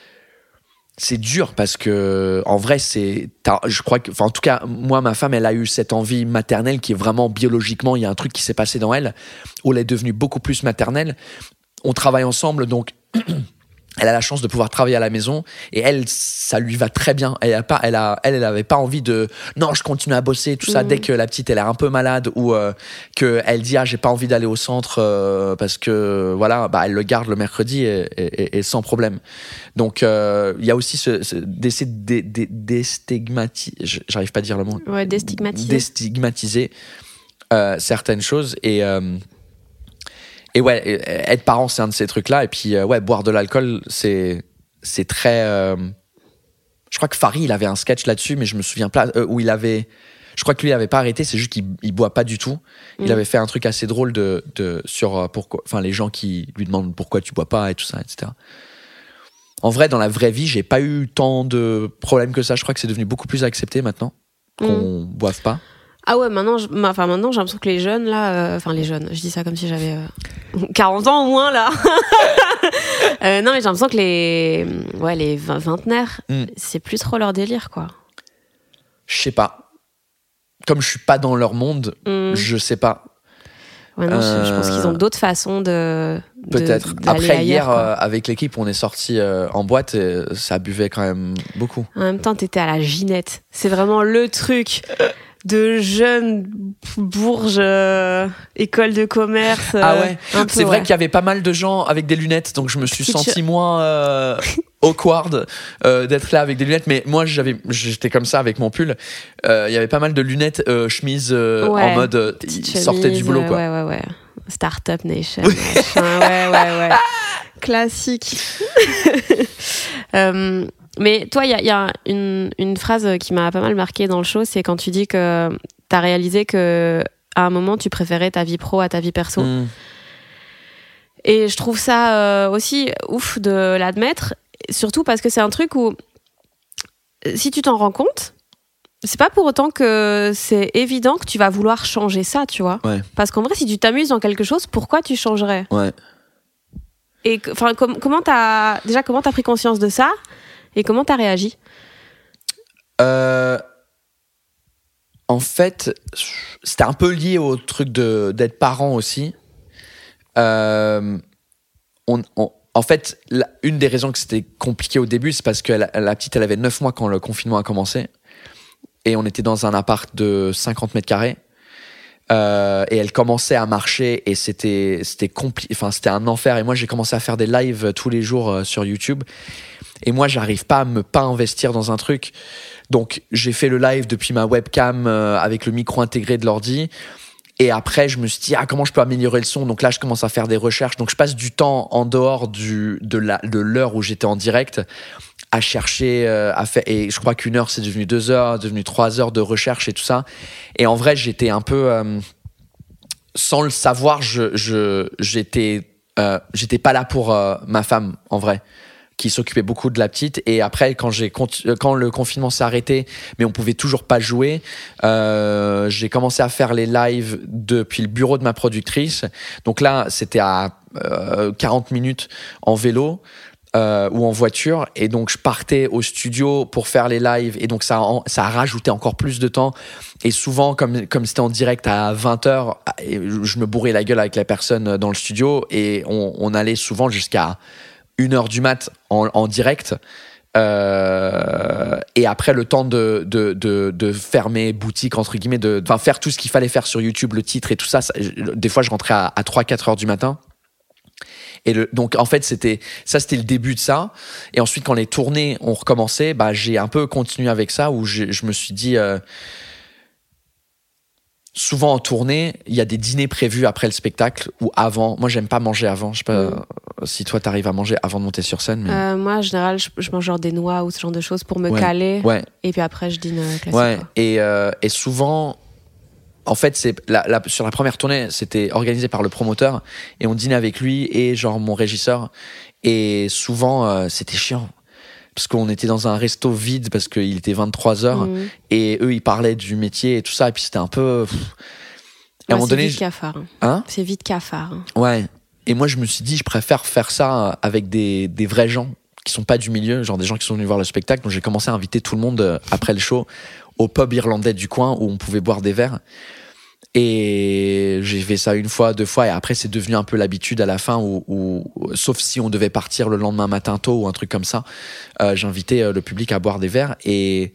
c'est dur parce que en vrai c'est je crois que enfin en tout cas moi ma femme elle a eu cette envie maternelle qui est vraiment biologiquement il y a un truc qui s'est passé dans elle. Où elle est devenue beaucoup plus maternelle. On travaille ensemble donc elle a la chance de pouvoir travailler à la maison et elle ça lui va très bien. Elle a pas elle a elle elle avait pas envie de non je continue à bosser tout ça dès que la petite elle est un peu malade ou euh, que elle dit ah j'ai pas envie d'aller au centre euh, parce que voilà bah elle le garde le mercredi et, et- et- sans problème. Donc euh, il y a aussi ce, ce déstigmatiser j'arrive pas à dire le mot. Ouais, déstigmatiser. déstigmatiser euh, certaines choses et euh, et ouais et- être parent c'est un de ces trucs là et puis euh, ouais boire de l'alcool c'est c'est très euh, je crois que Farid il avait un sketch là-dessus mais je me souviens pas euh, où il avait je crois que lui il avait pas arrêté c'est juste qu'il il boit pas du tout. Il Mm. avait fait un truc assez drôle de, de sur euh, pourquoi enfin les gens qui lui demandent pourquoi tu bois pas et tout ça etc en vrai dans la vraie vie j'ai pas eu tant de problèmes que ça. Je crois que c'est devenu beaucoup plus accepté maintenant qu'on boive pas Ah ouais, maintenant, je- enfin maintenant, j'ai l'impression que les jeunes là, euh, enfin les jeunes, je dis ça comme si j'avais euh, 40 ans au moins là. Euh, non, mais j'ai l'impression que les, ouais, les vingt- vingtenaires, Mm. c'est plus trop leur délire quoi. Je sais pas. Comme je suis pas dans leur monde, Mm. je sais pas. Ouais, non, je, je pense qu'ils ont Euh, d'autres façons de. Peut-être. Après, hier, avec l'équipe, on est sorti en boîte et ça buvait quand même beaucoup. En même temps, t'étais à la Ginette. C'est vraiment le truc de jeunes bourges, euh, école de commerce. ah euh, ouais C'est vrai ouais. qu'il y avait pas mal de gens avec des lunettes, donc je me suis senti moins euh, awkward euh, d'être là avec des lunettes. Mais moi, j'avais, j'étais comme ça avec mon pull. Il y avait pas mal de lunettes, chemises Ouais, en mode ils sortaient du boulot quoi. Ouais, ouais, ouais. Startup Nation. ouais, ouais, ouais. Classique. Mais toi, il y a, y a une, une phrase qui m'a pas mal marqué dans le show, c'est quand tu dis que tu as réalisé que à un moment, tu préférais ta vie pro à ta vie perso. Mm. Et je trouve ça euh, aussi ouf de l'admettre, surtout parce que c'est un truc où, si tu t'en rends compte, c'est pas pour autant que c'est évident que tu vas vouloir changer ça, tu vois. Ouais. Parce qu'en vrai, si tu t'amuses dans quelque chose, pourquoi tu changerais? Ouais. Et que- enfin, com- comment t'as déjà comment t'as pris conscience de ça? Et comment t'as réagi? Euh, en fait, c'était un peu lié au truc d'être parent aussi. Euh, en fait, une des raisons que c'était compliqué au début, c'est parce que la, petite, elle avait 9 mois quand le confinement a commencé. Et on était dans un appart de 50 mètres carrés. Euh, et elle commençait à marcher et c'était c'était enfin c'était un enfer et moi j'ai commencé à faire des lives tous les jours sur YouTube et moi j'arrive pas à me pas investir dans un truc. Donc j'ai fait le live depuis ma webcam euh, avec le micro intégré de l'ordi. Et après je me suis dit ah comment je peux améliorer le son? Donc là je commence à faire des recherches. Donc je passe du temps en dehors du de la de l'heure où j'étais en direct à chercher euh, à faire. Et je crois qu'une heure c'est devenu deux heures devenu trois heures de recherche et tout ça. Et en vrai j'étais un peu euh, sans le savoir je j'étais pas là pour ma femme en vrai qui s'occupait beaucoup de la petite. Et après quand j'ai euh, quand le confinement s'est arrêté mais on pouvait toujours pas jouer euh, j'ai commencé à faire les lives depuis le bureau de ma productrice. Donc là c'était à euh, 40 minutes en vélo euh, ou en voiture. Et donc je partais au studio pour faire les lives. Et donc ça ça a rajouté encore plus de temps. Et souvent comme comme c'était en direct à 20h je me bourrais la gueule avec la personne dans le studio. Et on, on allait souvent jusqu'à 1h du mat en, direct euh, et après le temps de, de, de, de fermer boutique entre guillemets de enfin faire tout ce qu'il fallait faire sur YouTube le titre et tout ça, des fois je rentrais à, à 3-4 heures du matin. Et donc en fait c'était ça c'était le début de ça. Et ensuite quand les tournées ont recommencé bah j'ai un peu continué avec ça où je me suis dit euh, souvent en tournée il y a des dîners prévus après le spectacle ou avant moi j'aime pas manger avant je sais pas Mm. si toi t'arrives à manger avant de monter sur scène mais Euh, moi, en général, je, je mange genre des noix ou ce genre de choses pour me Ouais. caler. ouais Et puis après, je dîne euh, classique. Ouais, et, euh, et souvent, en fait, c'est la, la- sur la première tournée, c'était organisé par le promoteur et on dînait avec lui et genre mon régisseur. Et souvent, euh, c'était chiant parce qu'on était dans un resto vide parce qu'il était 23 heures Mhm. et eux ils parlaient du métier et tout ça et puis c'était un peu. pff. Et à un Ouais, moment c'est donné, vite cafard. hein. hein? C'est vite cafard. hein. Ouais. Et moi, je me suis dit, je préfère faire ça avec des, des vrais gens qui sont pas du milieu, genre des gens qui sont venus voir le spectacle. Donc, j'ai commencé à inviter tout le monde euh, après le show au pub irlandais du coin où on pouvait boire des verres. Et j'ai fait ça une fois, deux fois, et après, c'est devenu un peu l'habitude à la fin où, sauf si on devait partir le lendemain matin tôt ou un truc comme ça, euh, j'invitais euh, le public à boire des verres. Et,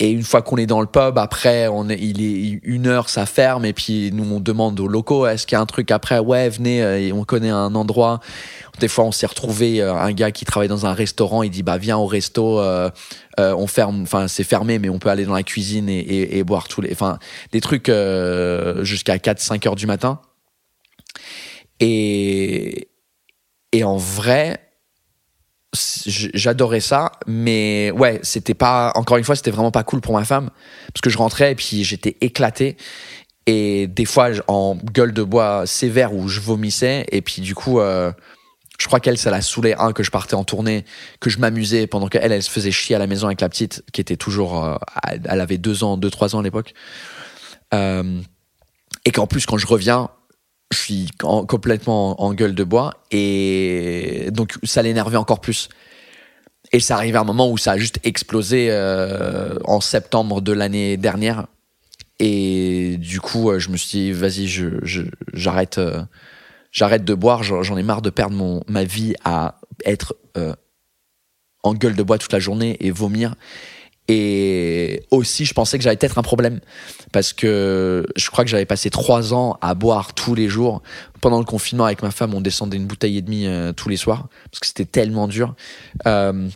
et une fois qu'on est dans le pub, après, on est, il est une heure, ça ferme. Et puis, nous, on demande aux locaux, est-ce qu'il y a un truc après? Ouais, venez, euh, on connaît un endroit. Des fois, on s'est retrouvé, euh, un gars qui travaille dans un restaurant, il dit, bah, viens au resto, euh, on ferme, enfin, c'est fermé, mais on peut aller dans la cuisine et, boire tous les, enfin, des trucs jusqu'à 4-5 heures du matin. Et, et en vrai, j'adorais ça mais ouais c'était pas encore une fois c'était vraiment pas cool pour ma femme parce que je rentrais et puis j'étais éclaté. Et des fois en gueule de bois sévère où je vomissais et puis du coup euh, je crois qu'elle ça la saoulait un que je partais en tournée que je m'amusais pendant qu'elle elle se faisait chier à la maison avec la petite qui était toujours euh, elle avait deux ans deux trois ans à l'époque. Euh, et qu'en plus quand je reviens je suis en- complètement en, gueule de bois et donc ça l'énervait encore plus. Et ça arrivait à un moment où ça a juste explosé euh, en septembre de l'année dernière. Et du coup, euh, je me suis dit, vas-y, je, je- j'arrête, euh, j'arrête de boire. J'en ai marre de perdre mon, ma vie à être en gueule de bois toute la journée et vomir. Et aussi, je pensais que j'avais peut-être un problème parce que je crois que j'avais passé trois ans à boire tous les jours. Pendant le confinement, avec ma femme, on descendait une bouteille et demie euh, tous les soirs parce que c'était tellement dur. Euh,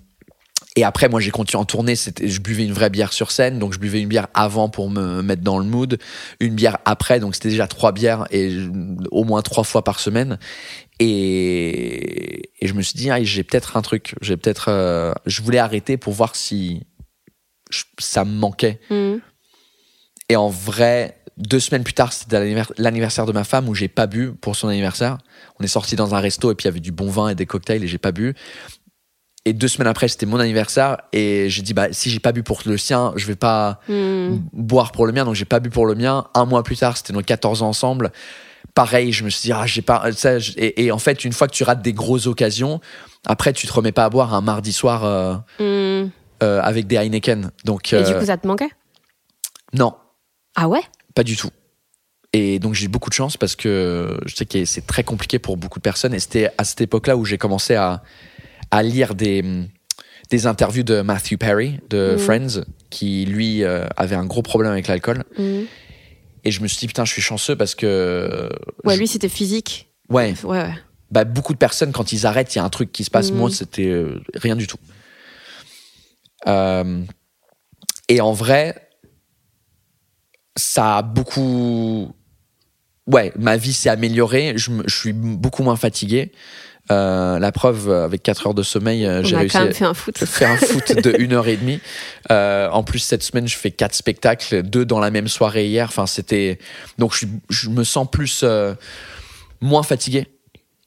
et après, moi, j'ai continué en tournée. Je buvais une vraie bière sur scène, donc je buvais une bière avant pour me mettre dans le mood, une bière après, donc c'était déjà trois bières et au moins trois fois par semaine. Et, et je me suis dit, ah, j'ai peut-être un truc. J'ai peut-être, euh, je voulais arrêter pour voir si je- ça me manquait. Mhm. Et en vrai, deux semaines plus tard, c'était l'annivers- l'anniversaire de ma femme où j'ai pas bu pour son anniversaire. On est sorti dans un resto et puis il y avait du bon vin et des cocktails et j'ai pas bu. Et deux semaines après, c'était mon anniversaire et j'ai dit bah si j'ai pas bu pour le sien, je vais pas Mhm. boire pour le mien, donc j'ai pas bu pour le mien. Un mois plus tard, c'était nos 14 ans ensemble. Pareil, je me suis dit ah j'ai pas ça. je- Et, et en fait, une fois que tu rates des grosses occasions, après tu te remets pas à boire un mardi soir euh, Mhm. Euh, avec des Heineken. Donc Et du euh, coup, ça te manquait? Non, Ah ouais? Pas du tout. Et donc j'ai eu beaucoup de chance parce que je sais que c'est très compliqué pour beaucoup de personnes. Et c'était à cette époque-là où j'ai commencé à, à lire des, des interviews de Matthew Perry de Mhm. Friends, qui lui euh, avait un gros problème avec l'alcool. Mhm. Et je me suis dit, putain, je suis chanceux parce que. Ouais, je- lui, c'était physique. ouais, Ouais, ouais. bah, beaucoup de personnes, quand ils arrêtent, il y a un truc qui se passe. Mhm. Moi, c'était euh, rien du tout. Euh, et en vrai, ça a beaucoup. Ouais, ma vie s'est améliorée. Je, me- je suis beaucoup moins fatigué. Euh, la preuve, avec 4 heures de sommeil, euh, j'ai a réussi quand même fait un foot. faire un foot de 1 heure et demie. Euh, en plus, cette semaine, je fais quatre spectacles, deux dans la même soirée hier. Enfin, c'était. Donc, je, me sens plus. euh, moins fatigué.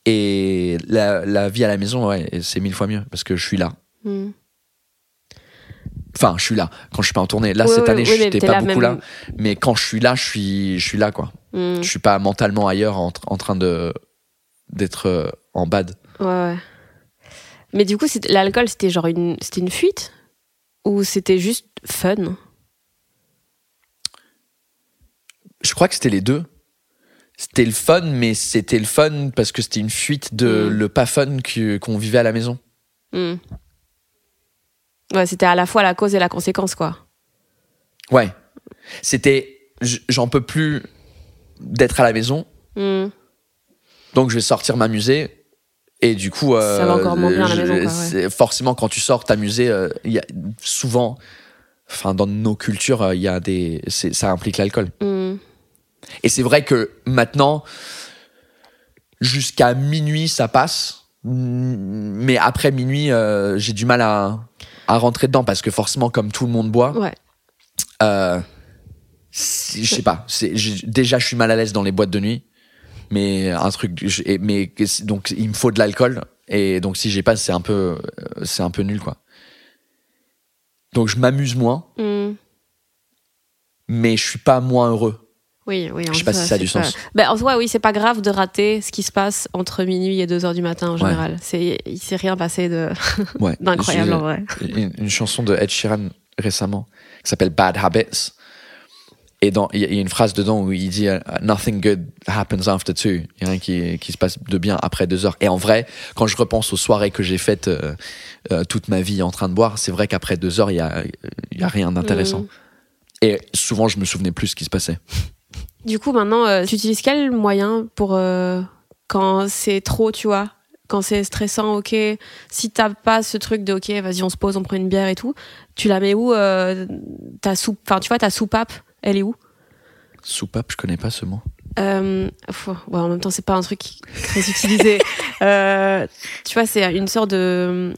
Et la, la vie à la maison, ouais, c'est mille fois mieux parce que je suis là. Mhm. Enfin, je suis là quand je suis pas en tournée. Là, cette année, j'étais t'es pas là beaucoup même- là. Mais quand je suis là, je suis, je suis là, quoi. Mhm. Je suis pas mentalement ailleurs en, en train de d'être euh, en bad. Ouais, ouais. Mais du coup, l'alcool, c'était genre une, c'était une fuite? Ou c'était juste fun? Je crois que c'était les deux. C'était le fun, mais c'était le fun parce que c'était une fuite de Mm. le pas fun qu'on vivait à la maison. Hmm. Ouais, c'était à la fois la cause et la conséquence, quoi. Ouais. C'était. J'en peux plus d'être à la maison, Hmm. donc je vais sortir m'amuser. Et du coup. euh, Ça va encore moins bien à la je- maison, quoi, ouais. c'est- Forcément, quand tu sors t'amuser, euh, y a souvent. Enfin, dans nos cultures, euh, il y a des. Ça implique l'alcool. Hmm. Et c'est vrai que maintenant, jusqu'à minuit, ça passe. Mais après minuit, j'ai du mal à, à rentrer dedans parce que forcément, comme tout le monde boit, Ouais. euh, je sais pas. Déjà, je suis mal à l'aise dans les boîtes de nuit. Mais un truc, je- mais donc il me faut de l'alcool et donc si j'ai pas, c'est un peu, euh, c'est un peu nul quoi. Donc je m'amuse moins, Hmm. mais je suis pas moins heureux. Oui, oui. en Je sais pas si ça a du pas- sens. Ben, en soi, oui, c'est pas grave de rater ce qui se passe entre minuit et 2 heures du matin en Ouais. général. C'est, il s'est rien passé de, Ouais. d'incroyable en vrai. une, une chanson de Ed Sheeran récemment qui s'appelle Bad Habits. Et dans- il y, a- il y a une phrase dedans où il dit euh, Nothing good happens after two. Il y a rien qui, qui se passe de bien après deux heures. Et en vrai, quand je repense aux soirées que j'ai faites euh, euh, toute ma vie en train de boire, c'est vrai qu'après deux heures, il y a, y a rien d'intéressant. Mhm. Et souvent, je me souvenais plus ce qui se passait. Du coup, maintenant, euh, tu utilises quel moyen pour euh, quand c'est trop, tu vois Quand c'est stressant, ok. Si t'as pas ce truc de ok, vas-y, on se pose, on prend une bière et tout, tu la mets où euh, ta soupe, enfin, tu vois, ta soupape, elle est où? Soupape, je connais pas ce mot. Euh, ouais, en même temps, c'est pas un truc très utilisé. Tu vois, c'est une sorte de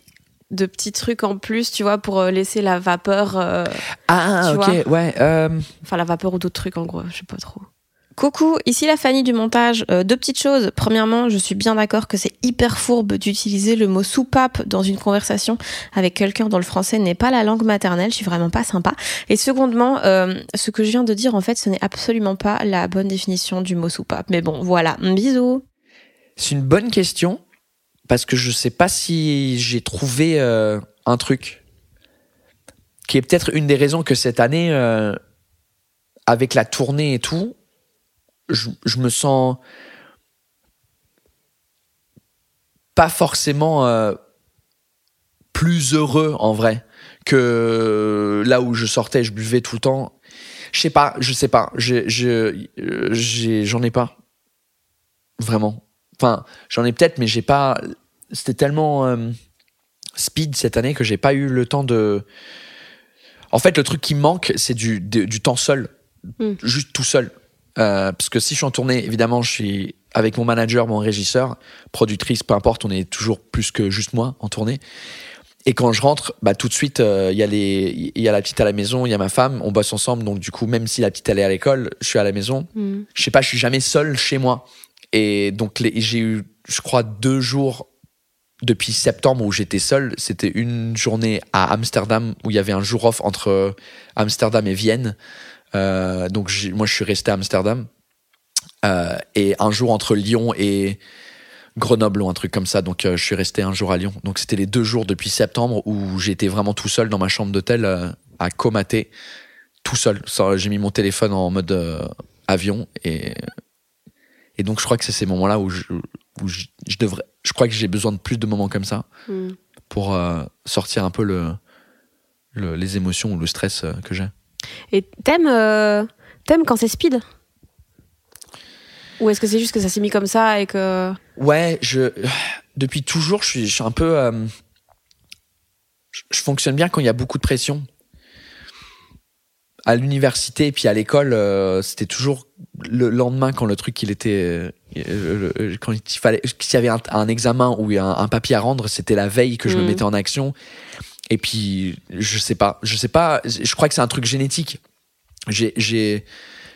de petits trucs en plus, tu vois, pour laisser la vapeur, euh, Ah, ok, ouais. euh, enfin la vapeur ou d'autres trucs en gros, je sais pas trop. Coucou, ici la Fanny du montage. Euh, deux petites choses. Premièrement, je suis bien d'accord que c'est hyper fourbe d'utiliser le mot soupape dans une conversation avec quelqu'un dont le français n'est pas la langue maternelle. Je suis vraiment pas sympa. Et secondement, euh, ce que je viens de dire, en fait, ce n'est absolument pas la bonne définition du mot soupape. Mais bon, voilà. Bisous. C'est une bonne question parce que je sais pas si j'ai trouvé euh, un truc qui est peut-être une des raisons que cette année, avec la tournée et tout, je, je me sens pas forcément euh, plus heureux en vrai que là où je sortais, je buvais tout le temps. Je sais pas, je sais pas, je, je, euh, j'en ai pas vraiment. Enfin, j'en ai peut-être, mais j'ai pas. C'était tellement euh, speed cette année que j'ai pas eu le temps de. En fait, le truc qui me manque, c'est du, du temps seul, Mm. juste tout seul. Euh, parce que si je suis en tournée, évidemment, je suis avec mon manager, mon régisseur, productrice, peu importe, on est toujours plus que juste moi en tournée. Et quand je rentre, bah, tout de suite, euh, il y, a les- y a la petite à la maison, il y a ma femme, on bosse ensemble. Donc, du coup, même si la petite est à l'école, je suis à la maison Hmm. je sais pas, je suis jamais seul chez moi. Et donc, j'ai eu, je crois, deux jours depuis septembre où j'étais seul. C'était une journée à Amsterdam où il y avait un jour off entre Amsterdam et Vienne. Euh, donc, moi, je suis resté à Amsterdam. Euh, et un jour entre Lyon et Grenoble ou un truc comme ça. Donc, euh, je suis resté un jour à Lyon. Donc, c'était les deux jours depuis septembre où j'étais vraiment tout seul dans ma chambre d'hôtel euh, à comater tout seul. J'ai mis mon téléphone en mode euh, avion et et donc je crois que c'est ces moments-là où je où je, je devrais je crois que j'ai besoin de plus de moments comme ça Hmm. pour sortir un peu le, le- les émotions ou le stress que j'ai. Et t'aimes euh, t'aimes quand c'est speed Ou est-ce que c'est juste que ça s'est mis comme ça et que. Ouais, je depuis toujours, je suis, je suis un peu. euh, je, fonctionne bien quand il y a beaucoup de pression. À l'université et puis à l'école, euh, c'était toujours le lendemain quand le truc il était euh, quand il fallait s'il y avait un, un examen ou un, un papier à rendre, c'était la veille que je me Mhm. mettais en action. Et puis je sais pas, je sais pas, je crois que c'est un truc génétique. J'ai j'ai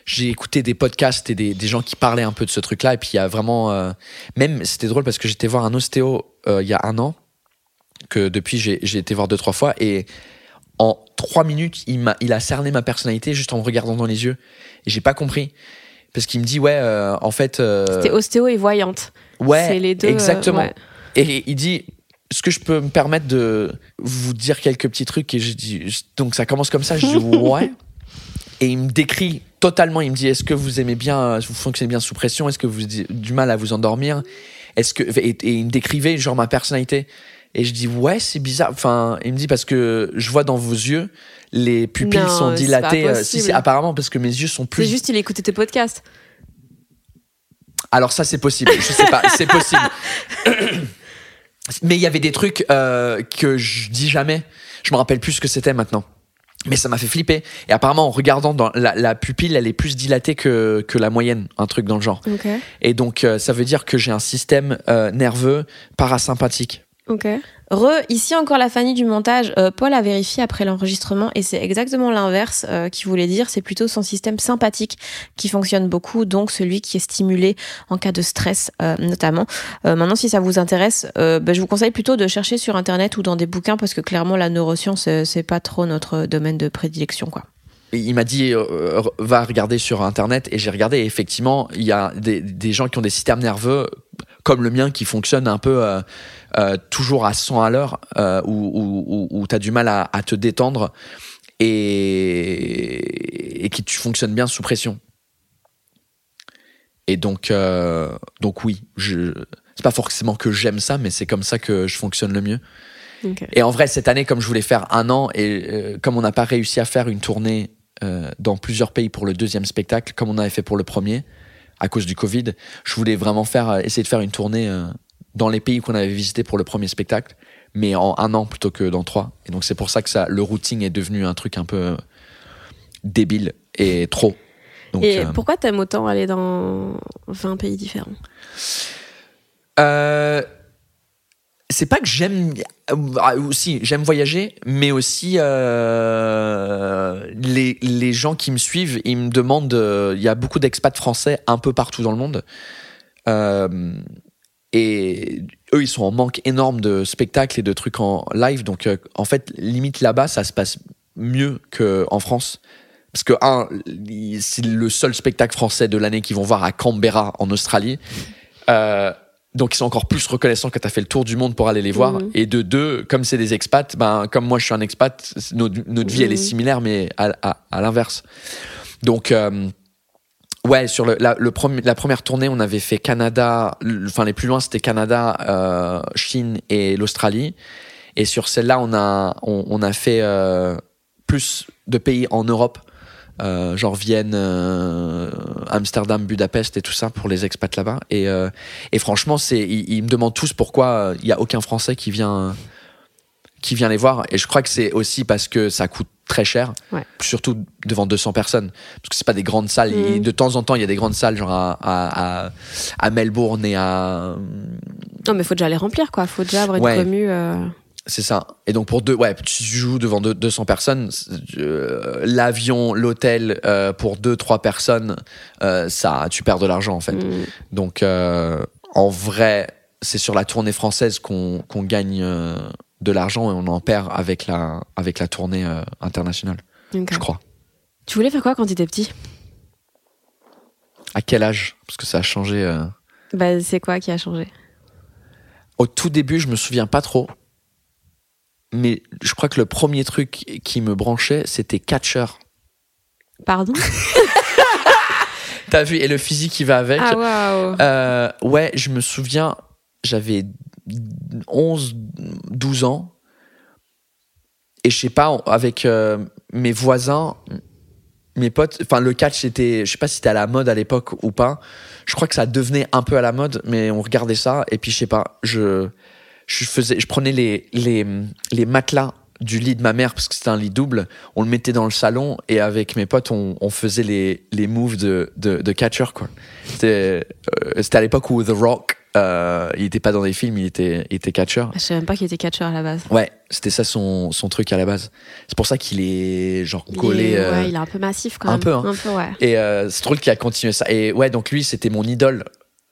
j'ai écouté des podcasts et des, des gens qui parlaient un peu de ce truc-là. Et puis il y a vraiment. euh, même, c'était drôle parce que j'étais voir un ostéo euh, il y a un an, que depuis j'ai j'ai été voir deux, trois fois. Et en trois minutes, il, m'a, il a cerné ma personnalité juste en me regardant dans les yeux. Et j'ai pas compris. Parce qu'il me dit, ouais, euh, en fait. T'es ostéo et voyante. ouais, c'est les deux, Exactement. ouais. Et il dit. Est-ce que je peux me permettre de vous dire quelques petits trucs Et je dis, donc ça commence comme ça. Je dis, ouais. Et il me décrit totalement. Il me dit Est-ce que vous aimez bien, vous fonctionnez bien sous pression? Est-ce que vous avez du mal à vous endormir? Est-ce que et, et il me décrivait genre ma personnalité. Et je dis ouais, c'est bizarre. Enfin, il me dit parce que je vois dans vos yeux les pupilles Non, sont dilatées. euh, si, si, apparemment parce que mes yeux sont plus. C'est juste, il écoutait tes podcasts. Alors ça c'est possible. Je sais pas, c'est possible. Mais il y avait des trucs euh, que je dis jamais. Je me rappelle plus ce que c'était maintenant. Mais ça m'a fait flipper. Et apparemment, en regardant dans la, la pupille, elle est plus dilatée que, que la moyenne, un truc dans le genre. Ok. Et donc, euh, ça veut dire que j'ai un système euh, nerveux parasympathique. Ok. Re, ici encore la Fanny du montage. Euh, Paul a vérifié après l'enregistrement et c'est exactement l'inverse euh, qui voulait dire. C'est plutôt son système sympathique qui fonctionne beaucoup, donc celui qui est stimulé en cas de stress euh, notamment. Euh, maintenant, si ça vous intéresse, bah, je vous conseille plutôt de chercher sur internet ou dans des bouquins parce que clairement la neuroscience c'est pas trop notre domaine de prédilection quoi. Il m'a dit, va regarder sur Internet. Et j'ai regardé, et effectivement, il y a des, gens qui ont des systèmes nerveux comme le mien qui fonctionnent un peu euh, toujours à 100 à l'heure, euh, où, où, où tu as du mal à, à te détendre et, et qui tu fonctionnes bien sous pression. Et donc, euh, donc oui, je, c'est pas forcément que j'aime ça, mais c'est comme ça que je fonctionne le mieux. Et en vrai, cette année, comme je voulais faire un an, et comme on n'a pas réussi à faire une tournée dans plusieurs pays pour le deuxième spectacle, comme on avait fait pour le premier, à cause du Covid, je voulais vraiment faire, essayer de faire une tournée dans les pays qu'on avait visités pour le premier spectacle, mais en un an plutôt que dans trois. Et donc c'est pour ça que ça, le routing est devenu un truc un peu euh, débile et trop. Donc, et euh, pourquoi t'aimes autant aller dans 20 pays différents? Euh, c'est pas que j'aime aussi j'aime voyager mais aussi euh, les, les gens qui me suivent ils me demandent euh, il y a beaucoup d'expats français un peu partout dans le monde Euh, et eux ils sont en manque énorme de spectacles et de trucs en live donc euh, en fait limite là-bas ça se passe mieux qu'en France parce que un c'est le seul spectacle français de l'année qu'ils vont voir à Canberra en Australie euh, donc ils sont encore plus reconnaissants que tu as fait le tour du monde pour aller les voir. Mhm. Et de deux, comme c'est des expats, ben, comme moi je suis un expat, notre, vie elle est Mhm. similaire mais à, à- à l'inverse. Donc euh, ouais, sur le, la, première tournée, on avait fait Canada, enfin les plus loin c'était Canada, euh, Chine et l'Australie. Et sur celle-là, on a, on, a fait euh, plus de pays en Europe. euh, genre Vienne, Amsterdam, Budapest et tout ça pour les expats là-bas. Et, et franchement, ils, me demandent tous pourquoi il y a aucun Français qui vient, qui vient les voir. Et je crois que c'est aussi parce que ça coûte très cher, Ouais. surtout devant 200 personnes, parce que c'est pas des grandes salles. Et de temps en temps, il y a des grandes salles, genre à, à, à, Melbourne et à Non, mais faut déjà les remplir, quoi. Faut déjà avoir une Ouais. commu. euh, c'est ça. Et donc pour deux, ouais, tu joues devant deux- 200 personnes, euh, l'avion, l'hôtel euh, pour deux, trois personnes, ça, tu perds de l'argent en fait. mm. Donc en vrai, c'est sur la tournée française qu'on qu'on gagne de l'argent et on en perd avec la avec la tournée euh, internationale, je crois. Tu voulais faire quoi quand t'étais petit? À quel âge? Parce que ça a changé. euh. Bah, c'est quoi qui a changé? Au tout début, je me souviens pas trop. Mais je crois que le premier truc qui me branchait, c'était Catcher. Pardon? T'as vu? Et le physique qui va avec. Ah. Euh, ouais, je me souviens, j'avais 11, 12 ans. Et je sais pas, avec euh, mes voisins, mes potes, enfin le catch c'était, je sais pas si c'était à la mode à l'époque ou pas. Je crois que ça devenait un peu à la mode, mais on regardait ça et puis je sais pas, je, je faisais, je prenais les, les, les matelas du lit de ma mère parce que c'était un lit double, on le mettait dans le salon et avec mes potes on, faisait les, les moves de, de, de catcher quoi. C'était euh, c'était à l'époque où The Rock, euh, il était pas dans des films, il était, il était catcher. Je savais même pas qu'il était catcheur à la base. Ouais, c'était ça son, son truc à la base. C'est pour ça qu'il est genre Il collé. est, euh, il est un peu massif quand un même. peu, hein. Un peu, ouais. Et euh, c'est drôle qu'il a continué ça. Et ouais, donc lui, c'était mon idole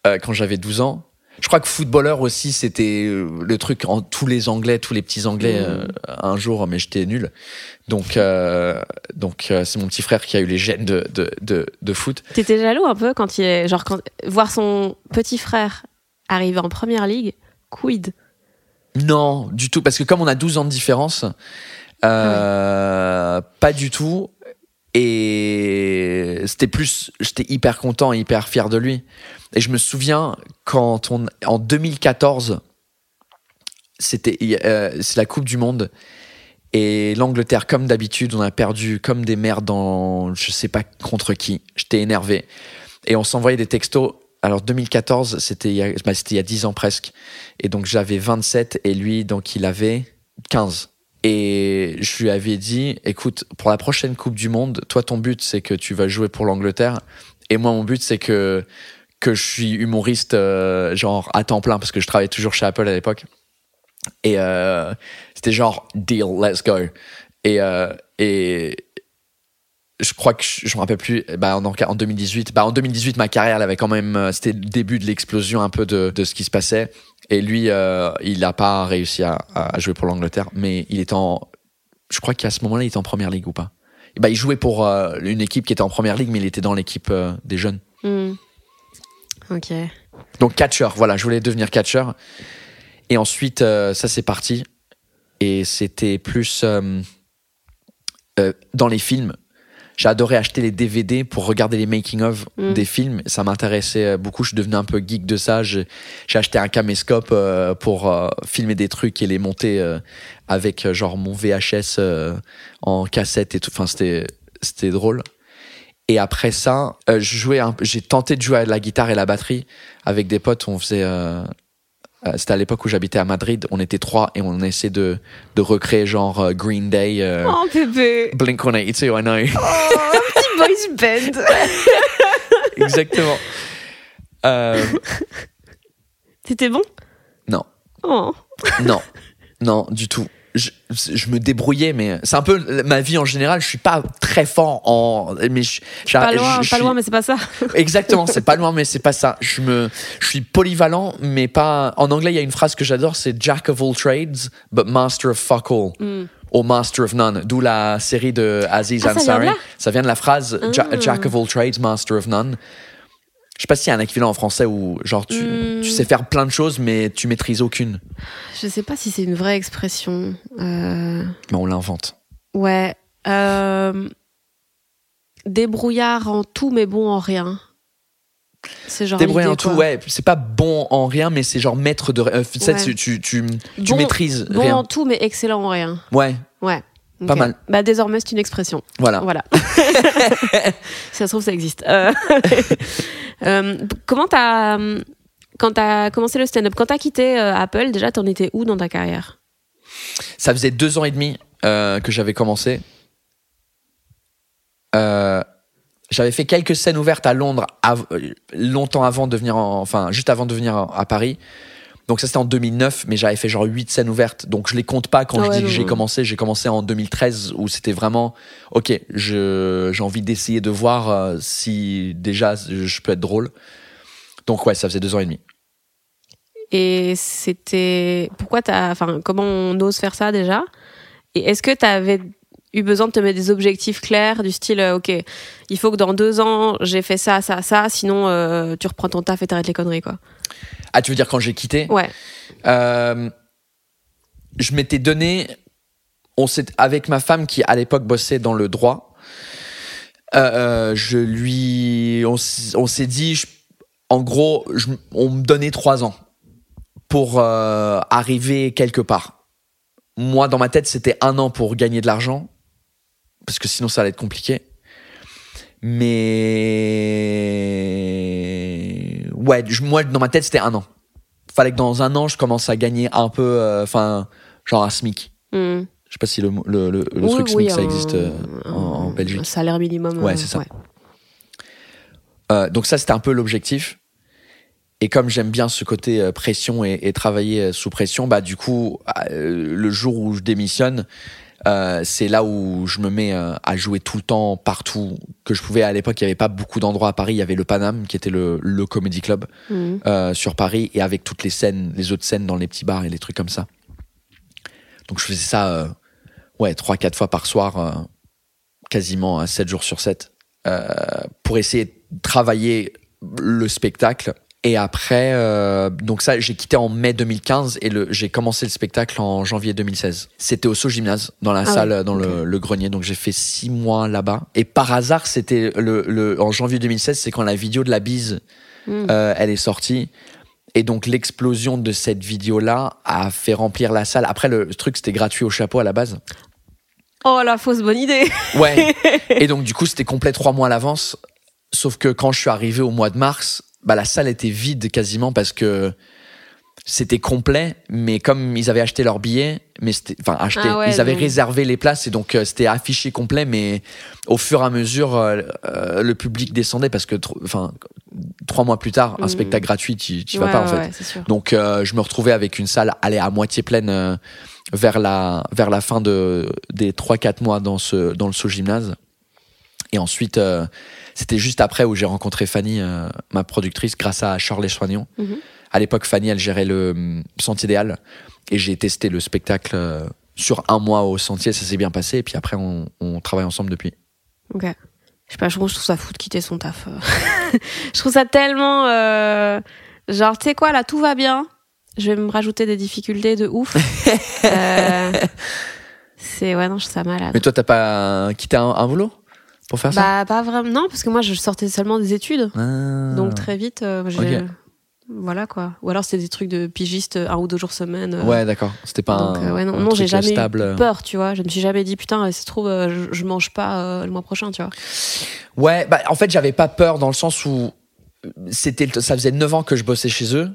euh, quand j'avais 12 ans. Je crois que footballeur aussi, c'était le truc en tous les Anglais, tous les petits Anglais Mm. un jour, mais j'étais nul. Donc, euh, donc euh, c'est mon petit frère qui a eu les gènes de, de, de, de foot. T'étais jaloux un peu quand il est. Genre, quand, voir son petit frère arriver en première ligue, quid? Non, du tout, parce que comme on a 12 ans de différence, euh, pas du tout. Et c'était plus, j'étais hyper content, hyper fier de lui. Et je me souviens quand on, en 2014, c'était, euh, c'est la Coupe du Monde. Et l'Angleterre, comme d'habitude, on a perdu comme des merdes dans, je sais pas contre qui. J'étais énervé. Et on s'envoyait des textos. Alors 2014, c'était il, y a- bah, il y a 10 ans presque. Et donc j'avais 27 et lui, donc il avait 15. Et je lui avais dit, écoute, pour la prochaine Coupe du Monde, toi ton but c'est que tu vas jouer pour l'Angleterre. Et moi mon but c'est que, que je suis humoriste euh, genre à temps plein parce que je travaillais toujours chez Apple à l'époque. Et euh, c'était genre, deal, let's go. Et, euh, et je crois que je, me rappelle plus, bah, en, en 2018, bah, en 2018, ma carrière, elle avait quand même, euh, c'était le début de l'explosion un peu de, de ce qui se passait. Et lui, euh, il n'a pas réussi à, à jouer pour l'Angleterre, mais il est en, je crois qu'à ce moment-là, il était en première ligue ou pas. Et bah, il jouait pour euh, une équipe qui était en première ligue, mais il était dans l'équipe euh, des jeunes. Hmm. Ok. Donc catcher, voilà, je voulais devenir catcher. Et ensuite, ça c'est parti. Et c'était plus dans les films. J'ai adoré acheter les DVD pour regarder les making-of Mm. des films. Ça m'intéressait euh, beaucoup. Je suis devenu un peu geek de ça. J'ai acheté un caméscope euh, pour euh, filmer des trucs et les monter euh, avec euh, genre mon VHS euh, en cassette et tout. Enfin, c'était c'était drôle. Et après ça, euh, je jouais un- j'ai tenté de jouer à la guitare et la batterie avec des potes. On faisait. Euh, euh, C'était à l'époque où j'habitais à Madrid. On était trois et on essayait de, de recréer genre euh, Green Day, euh, Oh, bébé Blink 182, I know. Oh, petit boys band Exactement. Euh, T'étais bon? Non, Oh. non, non, du tout. Je, je me débrouillais, mais c'est un peu ma vie en général. Je suis pas très fort en, mais je, je- Pas loin, je pas loin, mais c'est pas ça. Exactement, c'est pas loin, mais c'est pas ça. Je me, je suis polyvalent, mais pas. En anglais, il y a une phrase que j'adore, c'est Jack of all trades, but master of fuck all. Ou master of none, d'où la série de Aziz Ah, ça Ansari. là? Ça vient de la phrase Ja- Ah. Jack of all trades, master of none. Je sais pas s'il y a un équivalent en français où, genre, tu, Hmm. tu sais faire plein de choses, mais tu maîtrises aucune. Je sais pas si c'est une vraie expression. Euh, Mais on l'invente. Ouais. Euh... Débrouillard en tout, mais bon en rien. C'est genre. Débrouiller en tout, quoi. ouais. C'est pas bon en rien, mais c'est genre maître de. euh, tu Ouais. tu, tu, tu, tu Bon- maîtrises Bon rien. en tout, mais excellent en rien. Ouais, Ouais. Pas mal. Bah désormais c'est une expression. voilà. Voilà. si ça se trouve ça existe. Euh, euh, comment t'as quand t'as commencé le stand-up, quand t'as quitté euh, Apple, déjà t'en étais où dans ta carrière? Ça faisait deux ans et demi euh, que j'avais commencé. Euh, j'avais fait quelques scènes ouvertes à Londres av- euh, longtemps avant de venir, en- enfin juste avant de venir en- à Paris. Donc ça c'était en 2009, mais j'avais fait genre huit scènes ouvertes. Donc je les compte pas quand Ah je ouais, dis que j'ai commencé. J'ai commencé en 2013 où c'était vraiment ok. J'ai envie d'essayer de voir euh, si déjà je peux être drôle. Donc ouais, ça faisait deux ans et demi. Et c'était pourquoi t'as, enfin comment on ose faire ça déjà? Et est-ce que t'avais eu besoin de te mettre des objectifs clairs du style, euh, ok, il faut que dans deux ans j'ai fait ça, ça, ça, sinon euh, tu reprends ton taf et t'arrêtes les conneries quoi? Ah tu veux dire quand j'ai quitté Ouais. Euh, je m'étais donné, on s'est, avec ma femme qui à l'époque bossait dans le droit, Euh, euh, je lui, on, s'est dit, je- en gros, je- on me donnait trois ans pour euh, arriver quelque part. Moi, dans ma tête, c'était un an pour gagner de l'argent, parce que sinon ça allait être compliqué. Mais ouais, moi, dans ma tête, c'était un an. Fallait que dans un an, je commence à gagner un peu, euh, enfin, genre un SMIC. Hmm. Je sais pas si le, le, le, le Oui, truc oui, SMIC, ça un- existe euh, en, en un Belgique. salaire minimum. Ouais, euh, c'est ça. Euh, donc ça, c'était un peu l'objectif. Et comme j'aime bien ce côté pression et, et travailler sous pression, bah du coup, le jour où je démissionne, euh, c'est là où je me mets euh, à jouer tout le temps, partout que je pouvais. À l'époque, il y avait pas beaucoup d'endroits à Paris. Il y avait le Paname, qui était le, le comedy club Mhm. euh, sur Paris, et avec toutes les scènes, les autres scènes dans les petits bars et les trucs comme ça. Donc je faisais ça, euh, ouais, trois, quatre fois par soir, quasiment à 7 jours sur 7, euh, pour essayer de travailler le spectacle. Et après, euh, donc ça, j'ai quitté en mai 2015 et j'ai commencé le spectacle en janvier 2016. C'était au So Gymnase, dans la Ah salle, ouais, dans le, le grenier. Donc j'ai fait six mois là-bas. Et par hasard, c'était le, le, en janvier 2016, c'est quand la vidéo de la bise, Mm. euh, elle est sortie. Et donc l'explosion de cette vidéo-là a fait remplir la salle. Après, le truc, c'était gratuit au chapeau à la base. Oh la fausse bonne idée. Ouais. Et donc, du coup, c'était complet trois mois à l'avance. Sauf que quand je suis arrivé au mois de mars, bah, la salle était vide quasiment parce que c'était complet. Mais comme ils avaient acheté leurs billets, mais enfin, acheté, Ah ouais, ils avaient réservé les places et donc euh, c'était affiché complet. Mais au fur et à mesure, euh, euh, le public descendait parce que, enfin, trois mois plus tard, un Mhm. spectacle gratuit, tu, vas Ouais, pas en fait. Donc je me retrouvais avec une salle allez, à moitié pleine vers, la, vers la fin de, des 3-4 mois dans, ce, dans le saut gymnase. Et ensuite, c'était juste après où j'ai rencontré Fanny, euh, ma productrice, grâce à Charles Soignon. Mhm. À l'époque, Fanny, elle gérait le hum, Sentier des Halles. Et j'ai testé le spectacle euh, sur un mois au Sentier, ça s'est bien passé. Et puis après, on, on travaille ensemble depuis. Ok. Je sais pas, je trouve, ça fou de quitter son taf. euh. je trouve ça tellement. euh, Genre, tu sais quoi, là, tout va bien. Je vais me rajouter des difficultés de ouf. Euh, C'est. Ouais, non, je trouve ça malade. Mais toi, t'as pas quitté un, un boulot? Pour faire ça Bah, pas vraiment. Non, parce que moi, je sortais seulement des études. Ah. Donc, très vite, euh, j'ai. Voilà quoi. Ou alors, c'était des trucs de pigiste un ou deux jours semaine. euh, Ouais, d'accord. C'était pas Donc, un, euh, ouais, non, un non, j'ai jamais stable. eu peur, tu vois. Je me suis jamais dit, putain, ça se trouve, euh, je, je mange pas euh, le mois prochain, tu vois. Ouais, bah en fait, j'avais pas peur dans le sens où c'était ça faisait 9 ans que je bossais chez eux.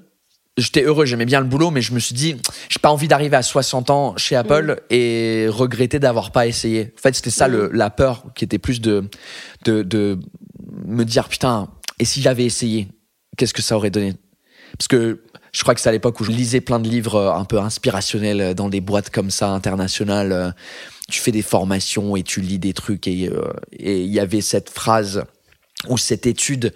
J'étais heureux, j'aimais bien le boulot, mais je me suis dit, j'ai pas envie d'arriver à 60 ans chez Apple et regretter d'avoir pas essayé. En fait, c'était ça Mm. le, la peur qui était plus de, de, de me dire, putain, et si j'avais essayé, qu'est-ce que ça aurait donné? Parce que je crois que c'est à l'époque où je lisais plein de livres euh, un peu inspirationnels euh, dans des boîtes comme ça, internationales. euh, Tu fais des formations et tu lis des trucs et euh, et il y avait cette phrase ou cette étude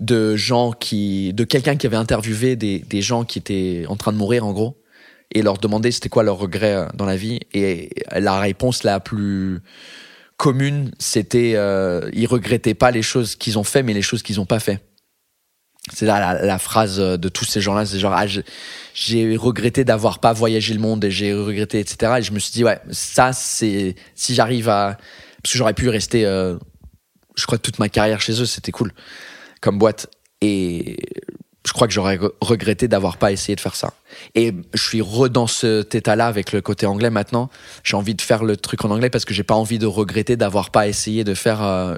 de gens qui, de quelqu'un qui avait interviewé des, des gens qui étaient en train de mourir en gros et leur demandait c'était quoi leur regret euh, dans la vie et la réponse la plus commune c'était euh, ils regrettaient pas les choses qu'ils ont fait mais les choses qu'ils ont pas fait c'est là la, la phrase de tous ces gens-là, c'est genre ah, j'ai regretté d'avoir pas voyagé le monde et j'ai regretté etc. Et je me suis dit ouais ça c'est si j'arrive à parce que j'aurais pu rester euh, je crois toute ma carrière chez eux c'était cool comme boîte et je crois que j'aurais re- regretté d'avoir pas essayé de faire ça. Et je suis re dans cet état-là avec le côté anglais maintenant. J'ai envie de faire le truc en anglais parce que j'ai pas envie de regretter d'avoir pas essayé de faire euh,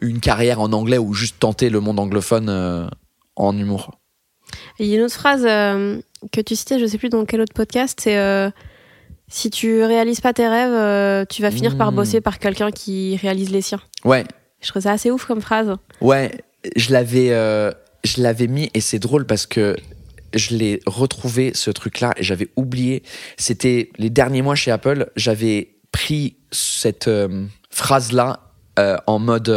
une carrière en anglais ou juste tenter le monde anglophone euh, en humour. Il y a une autre phrase euh, que tu citais, je sais plus dans quel autre podcast, c'est si tu réalises pas tes rêves, tu vas finir par Mm. bosser par quelqu'un qui réalise les siens. Ouais, Je trouve ça assez ouf comme phrase. Ouais, je l'avais, euh, je l'avais mis et c'est drôle parce que je l'ai retrouvé ce truc-là et j'avais oublié. C'était les derniers mois chez Apple, j'avais pris cette euh, phrase-là euh, en mode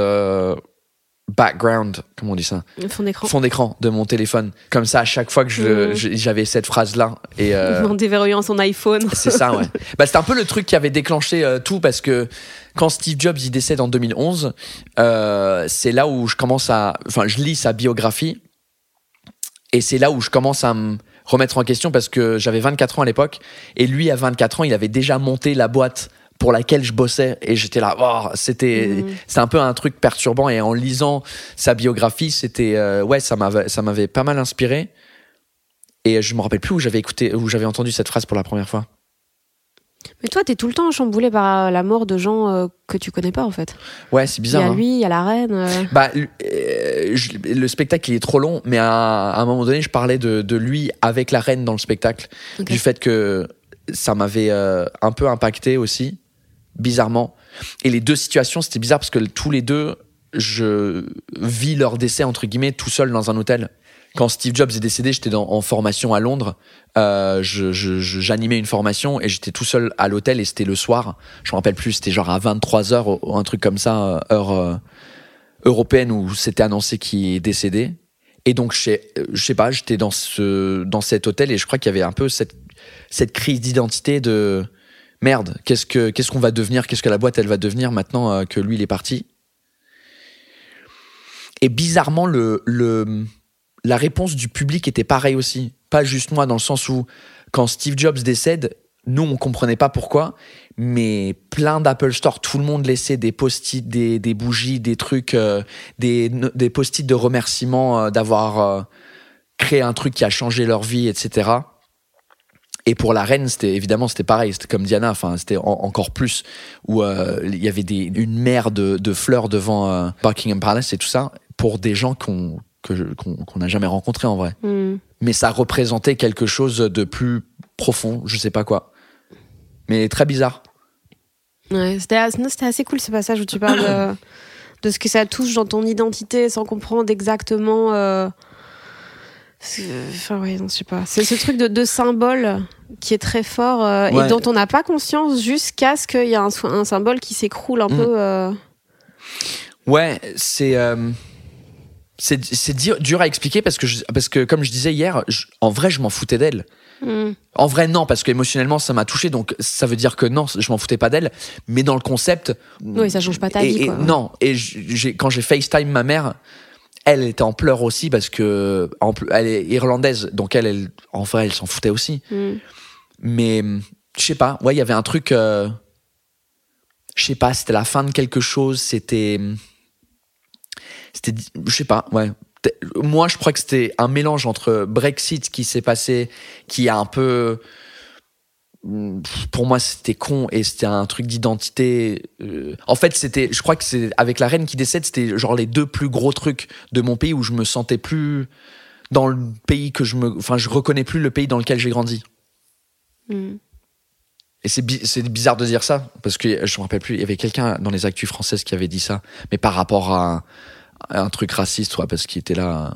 background, comment on dit ça, Fond d'écran. fond d'écran de mon téléphone. Comme ça, à chaque fois que je, je- j'avais cette phrase-là et euh, En déverrouillant son iPhone. c'est ça, ouais. Bah, c'était un peu le truc qui avait déclenché euh, tout parce que quand Steve Jobs il décède en 2011, euh, c'est là où je commence à, enfin, je lis sa biographie et c'est là où je commence à me remettre en question parce que j'avais 24 ans à l'époque et lui à 24 ans il avait déjà monté la boîte pour laquelle je bossais et j'étais là oh, c'était Mhm. c'était un peu un truc perturbant et en lisant sa biographie c'était euh, ouais ça m'avait ça m'avait pas mal inspiré et je me rappelle plus où j'avais écouté où j'avais entendu cette phrase pour la première fois Mais toi, t'es tout le temps chamboulé par la mort de gens euh, que tu connais pas, en fait. ouais c'est Il y bizarre a hein. lui, il y a la reine. euh. Bah, euh, je- le spectacle il est trop long, mais à, à un moment donné, je parlais de, de lui avec la reine dans le spectacle, du fait que ça m'avait un peu impacté aussi, bizarrement. Et les deux situations, c'était bizarre parce que tous les deux, je vis leur décès entre guillemets tout seul dans un hôtel. Quand Steve Jobs est décédé, j'étais en formation à Londres. Euh, je- je- J'animais une formation et j'étais tout seul à l'hôtel et c'était le soir. Je me rappelle plus, c'était genre à 23h ou un truc comme ça, euh, heure euh, européenne où c'était annoncé qu'il est décédé. Et donc, je sais, euh, je sais pas, j'étais dans, ce, dans cet hôtel et je crois qu'il y avait un peu cette, cette crise d'identité de merde, qu'est-ce que qu'est-ce qu'on va devenir, qu'est-ce que la boîte elle va devenir maintenant euh, que lui il est parti? Et bizarrement, le, la réponse du public était pareille aussi. Pas juste moi, dans le sens où quand Steve Jobs décède, nous on comprenait pas pourquoi, mais plein d'Apple Store, tout le monde laissait des post-it, des, bougies, des trucs, euh, des, post-it de remerciements euh, d'avoir créé un truc qui a changé leur vie, etc. Et pour la reine, c'était évidemment c'était pareil, c'était comme Diana, enfin c'était en- encore plus où euh, il y avait des, une mer de, de fleurs devant euh, Buckingham Palace et tout ça pour des gens qu'on qu'on qu'on n'a jamais rencontrés en vrai. Hmm. Mais ça représentait quelque chose de plus profond, je sais pas quoi. Mais très bizarre. Ouais, c'était assez cool ce passage où tu parles de, de ce que ça touche dans ton identité sans comprendre exactement. euh, Enfin, ouais, non, je sais pas. C'est ce truc de, de symbole qui est très fort euh, Ouais. et dont on n'a pas conscience jusqu'à ce qu'il y a un, symbole qui s'écroule un Mm. peu. euh. Ouais, c'est euh, c'est dur, à expliquer parce que je- parce que comme je disais hier, je- en vrai je m'en foutais d'elle. Hmm. En vrai, non, parce qu'émotionnellement, ça m'a touché, donc ça veut dire que non, je m'en foutais pas d'elle. Mais dans le concept. Oui, ça change pas ta et- vie, et. Non, et quand j'ai FaceTime ma mère, elle était en pleurs aussi parce que en elle est irlandaise, donc elle, elle en vrai, elle s'en foutait aussi. Hmm. Mais je sais pas, ouais, il y avait un truc. euh, je sais pas, c'était la fin de quelque chose, c'était. C'était. Je sais pas, ouais. Moi, je crois que c'était un mélange entre Brexit qui s'est passé, qui a un peu. Pour moi, c'était con et c'était un truc d'identité. euh, En fait, c'était. Je crois que c'est avec la reine qui décède, c'était genre les deux plus gros trucs de mon pays où je me sentais plus dans le pays que je me. Enfin, je reconnais plus le pays dans lequel j'ai grandi. Hmm. Et c'est bi- c'est bizarre de dire ça, parce que je me rappelle plus, il y avait quelqu'un dans les actus françaises qui avait dit ça, mais par rapport à un, à un truc raciste, ouais, parce qu'il était là.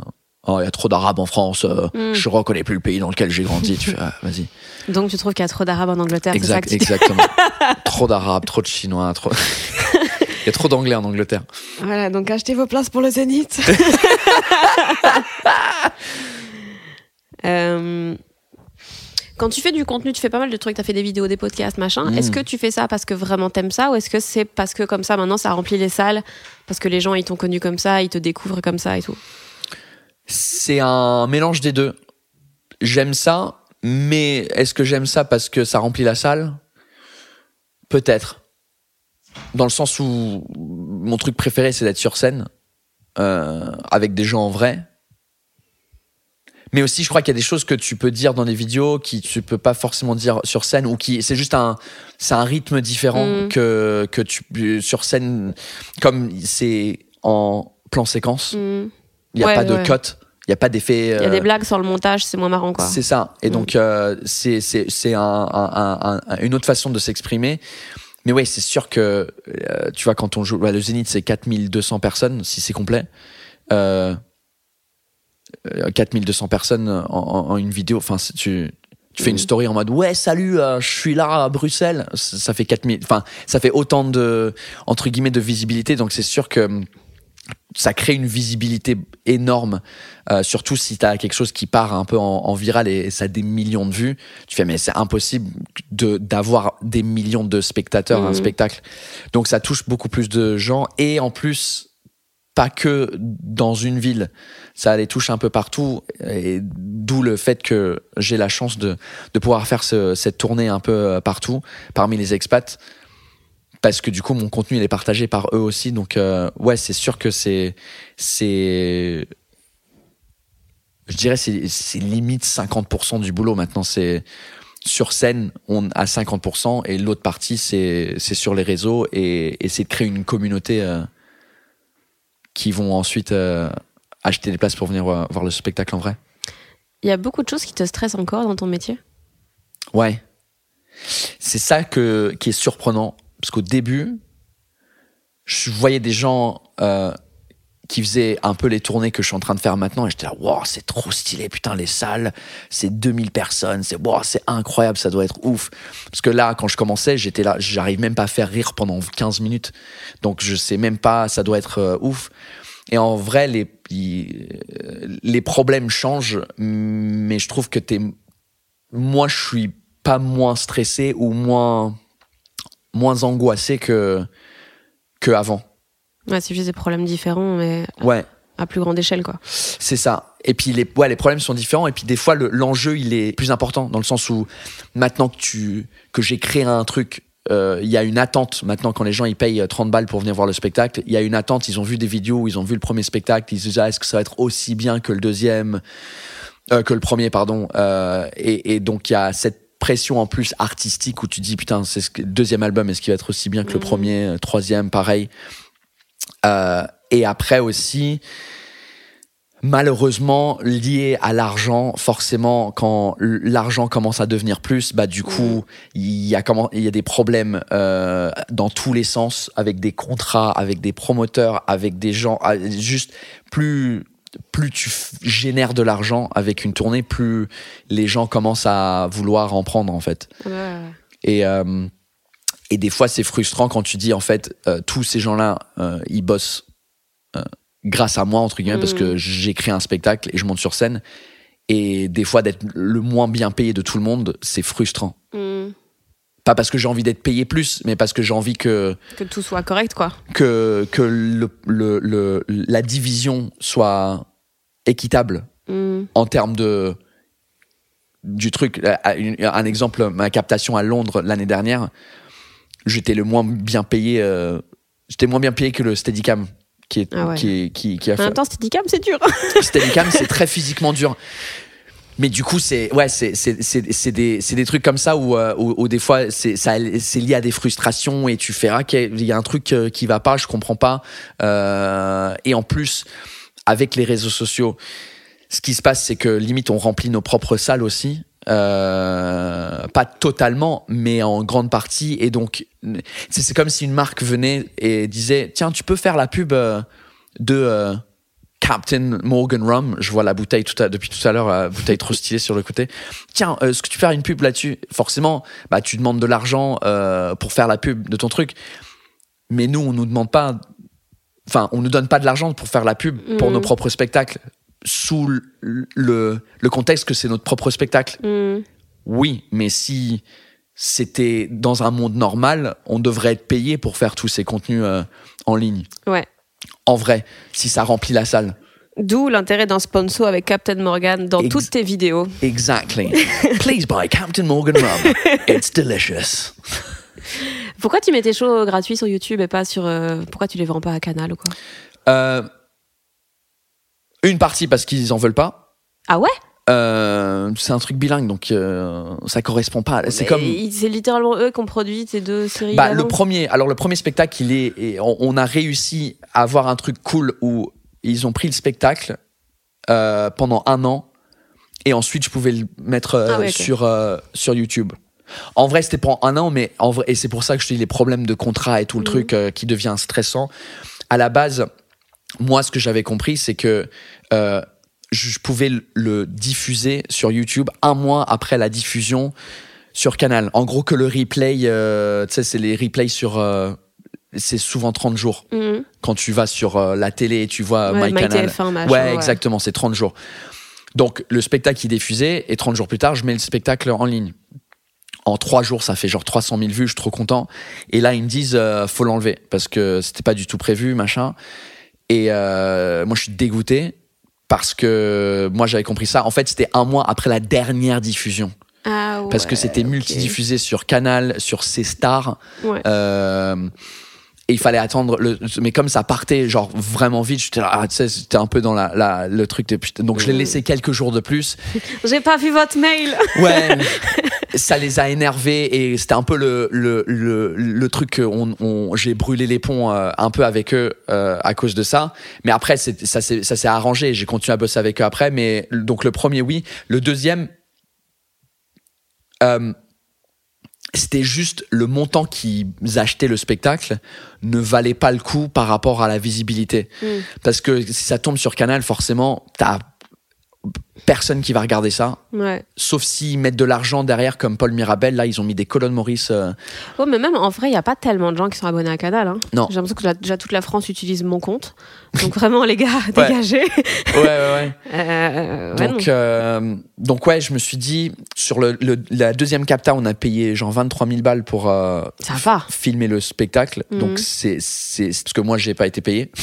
Oh, il y a trop d'arabes en France, Mm. je reconnais plus le pays dans lequel j'ai grandi. tu fais, ah, vas-y. Donc tu trouves qu'il y a trop d'arabes en Angleterre, ça exactement. trop d'arabes, trop de chinois, trop. il y a trop d'anglais en Angleterre. Voilà, donc achetez vos places pour le Zénith. Euh, quand tu fais du contenu, tu fais pas mal de trucs, tu as fait des vidéos, des podcasts, machin. Mm. Est-ce que tu fais ça parce que vraiment t'aimes ça ou est-ce que c'est parce que comme ça maintenant ça remplit les salles parce que les gens ils t'ont connu comme ça, ils te découvrent comme ça et tout? C'est un mélange des deux. J'aime ça, mais est-ce que j'aime ça parce que ça remplit la salle? Peut-être. Dans le sens où mon truc préféré, c'est d'être sur scène, euh, avec des gens en vrai. Mais aussi, je crois qu'il y a des choses que tu peux dire dans des vidéos qui tu peux pas forcément dire sur scène ou qui c'est juste un c'est un rythme différent Mm. que que tu sur scène comme c'est en plan séquence. Mm. Il n'y a Ouais, pas de cut, il n'y a pas d'effet. Il y a euh, des blagues sur le montage, c'est moins marrant quoi. C'est ça. Et Mm. donc, euh, c'est c'est- c'est un, un- un- un- une autre façon de s'exprimer. Mais ouais, c'est sûr que, euh, tu vois, quand on joue, bah, le Zénith, c'est 4200 personnes, si c'est complet. Euh, euh, 4200 personnes en, en- en une vidéo. Enfin, tu, tu fais une Mm. story en mode ouais salut euh, je suis là à Bruxelles ça, ça fait 4000 enfin ça fait autant de entre guillemets de visibilité donc c'est sûr que hum, ça crée une visibilité énorme euh, surtout si tu as quelque chose qui part un peu en, en viral et, ça a des millions de vues tu fais mais c'est impossible de d'avoir des millions de spectateurs à un Mhm. spectacle donc ça touche beaucoup plus de gens et en plus pas que dans une ville, ça les touche un peu partout, et d'où le fait que j'ai la chance de, de pouvoir faire ce- cette tournée un peu euh, partout, parmi les expats. Parce que du coup mon contenu il est partagé par eux aussi donc euh, ouais c'est sûr que c'est c'est je dirais c'est c'est limite 50% du boulot maintenant c'est sur scène on a 50% et l'autre partie c'est c'est sur les réseaux et, et c'est de créer une communauté euh, qui vont ensuite euh, acheter des places pour venir voir, voir le spectacle en vrai Il y a beaucoup de choses qui te stressent encore dans ton métier? Ouais. C'est ça que, qui est surprenant. Parce qu'au début, je voyais des gens euh, qui faisaient un peu les tournées que je suis en train de faire maintenant. Et j'étais là, wow, c'est trop stylé, putain, les salles, c'est 2000 personnes, c'est wow, c'est incroyable, ça doit être ouf. Parce que là, quand je commençais, j'étais là, j'arrive même pas à faire rire pendant 15 minutes. Donc je sais même pas, ça doit être euh, ouf. Et en vrai, les, les problèmes changent, mais je trouve que t'es. Moi, je suis pas moins stressé ou moins, moins angoissé que, que avant. Ouais, c'est juste des problèmes différents, mais Ouais, à plus grande échelle, quoi. c'est ça. Et puis les, ouais, les problèmes sont différents. Et puis des fois, le- l'enjeu, il est plus important dans le sens où maintenant que, tu, que j'ai créé un truc, euh, il y a une attente. Maintenant, quand les gens ils payent 30 balles pour venir voir le spectacle, il y a une attente. Ils ont vu des vidéos, ils ont vu le premier spectacle, ils se disent ah, est-ce que ça va être aussi bien que le deuxième, euh, que le premier, pardon. Euh, et, et donc il y a cette pression en plus artistique où tu dis putain, c'est ce que, deuxième album, est-ce qu'il va être aussi bien que le Mhm. premier, euh, troisième, pareil. Euh, et après aussi, malheureusement lié à l'argent forcément quand l'argent commence à devenir plus bah du coup il y a comment il y a des problèmes euh, dans tous les sens avec des contrats avec des promoteurs avec des gens ah, juste plus plus tu génères de l'argent avec une tournée plus les gens commencent à vouloir en prendre en fait et euh, et des fois c'est frustrant quand tu dis en fait euh, tous ces gens là ils bossent euh, grâce à moi entre guillemets parce Mm. que j'ai créé un spectacle et je monte sur scène et des fois d'être le moins bien payé de tout le monde c'est frustrant Hmm. Pas parce que j'ai envie d'être payé plus mais parce que j'ai envie que Que tout soit correct, quoi. que que le, le, le- la division soit équitable Hmm. en termes de du truc euh, un exemple ma captation à Londres l'année dernière j'étais le moins bien payé euh, j'étais moins bien payé que le Steadicam qui est Ah ouais. qui, est- qui, qui a En fait même temps, Steadicam, c'est dur. Steadicam c'est très physiquement dur mais du coup c'est ouais c'est c'est des c'est des trucs comme ça où euh, où, où des fois c'est lié à des frustrations et tu fais ah qu'il y a un truc euh, qui va pas je comprends pas Euh, et en plus avec les réseaux sociaux ce qui se passe, c'est que limite on remplit nos propres salles aussi. Euh, pas totalement, mais en grande partie. Et donc, c'est comme si une marque venait et disait Tiens, tu peux faire la pub euh, de Captain Morgan Rum. Je vois la bouteille tout à, depuis tout à l'heure, la bouteille trop stylée sur le côté. Tiens, euh, est-ce que tu peux faire une pub là-dessus? Forcément, bah, tu demandes de l'argent euh, pour faire la pub de ton truc. Mais nous, on nous demande pas. Enfin, on nous donne pas de l'argent pour faire la pub pour nos propres spectacles sous le, le, le contexte que c'est notre propre spectacle. Hmm. Oui, mais si c'était dans un monde normal, on devrait être payé pour faire tous ces contenus euh, en ligne. Ouais. En vrai, si ça remplit la salle. D'où l'intérêt d'un sponsor avec Captain Morgan dans Ex- toutes tes vidéos. Exactly. Please buy Captain Morgan Rum. It's delicious. Pourquoi tu mets tes shows gratuits sur YouTube et pas sur. euh, pourquoi tu les vends pas à Canal ou quoi? Euh, une partie parce qu'ils en veulent pas. Ah ouais? Euh, c'est un truc bilingue, donc euh, ça correspond pas. C'est comme. C'est littéralement eux qui ont produit ces deux séries. Bah, le premier, alors le premier spectacle, il est, et on, on a réussi à avoir un truc cool où ils ont pris le spectacle euh, pendant un an et ensuite je pouvais le mettre euh, Ah ouais, sur sur YouTube. En vrai, c'était pendant un an, mais en vrai, et c'est pour ça que je te dis les problèmes de contrat et tout le Mhm. truc qui devient stressant. À la base, moi, ce que j'avais compris, c'est que je pouvais le- diffuser sur YouTube un mois après la diffusion sur Canal. En gros, que le replay, euh, tu sais, c'est les replays sur. euh, c'est souvent 30 jours. Mhm. Quand tu vas sur euh, la télé et tu vois Ouais, MyCanal. MyTF1, machin, ouais, ouais. exactement, c'est 30 jours. Donc, le spectacle, est diffusé et 30 jours plus tard, je mets le spectacle en ligne. En trois jours, ça fait genre 300 000 vues, je suis trop content. Et là, ils me disent, euh, faut l'enlever parce que c'était pas du tout prévu, machin. Et euh, moi, je suis dégoûté parce que moi, j'avais compris ça. En fait, c'était un mois après la dernière diffusion. Ah parce que ouais, c'était ok. multidiffusé sur Canal, sur C Stars. Ouais. Euh, et il fallait attendre le mais comme ça partait genre vraiment vite j'étais là ah, tu sais c'était un peu dans la, la- le truc de putain donc je l'ai laissé quelques jours de plus. J'ai pas vu votre mail. ouais ça les a énervés et c'était un peu le le, le, le truc que on, on- j'ai brûlé les ponts euh, un peu avec eux euh, à cause de ça. Mais après c'est- ça s'est ça s'est arrangé. J'ai continué à bosser avec eux après. Mais donc le premier oui. Le deuxième euh, c'était juste le montant qu'ils achetaient le spectacle ne valait pas le coup par rapport à la visibilité. Mm. Parce que si ça tombe sur Canal, forcément, t'as personne qui va regarder ça. Ouais. Sauf s'ils mettent de l'argent derrière, comme Paul Mirabel. Là, ils ont mis des colonnes Maurice. euh, Ouais, mais même en vrai, il n'y a pas tellement de gens qui sont abonnés à Canal. Hein. Non. J'ai l'impression que la- déjà toute la France utilise mon compte. Donc vraiment, les gars, Ouais. dégagez. Ouais, ouais, ouais. Euh, donc, euh, donc, ouais, je me suis dit, sur le, le- la deuxième capta, on a payé genre 23 000 balles pour euh, Ça va. filmer le spectacle. Mhm. Donc, c'est parce que moi, j'ai pas été payé.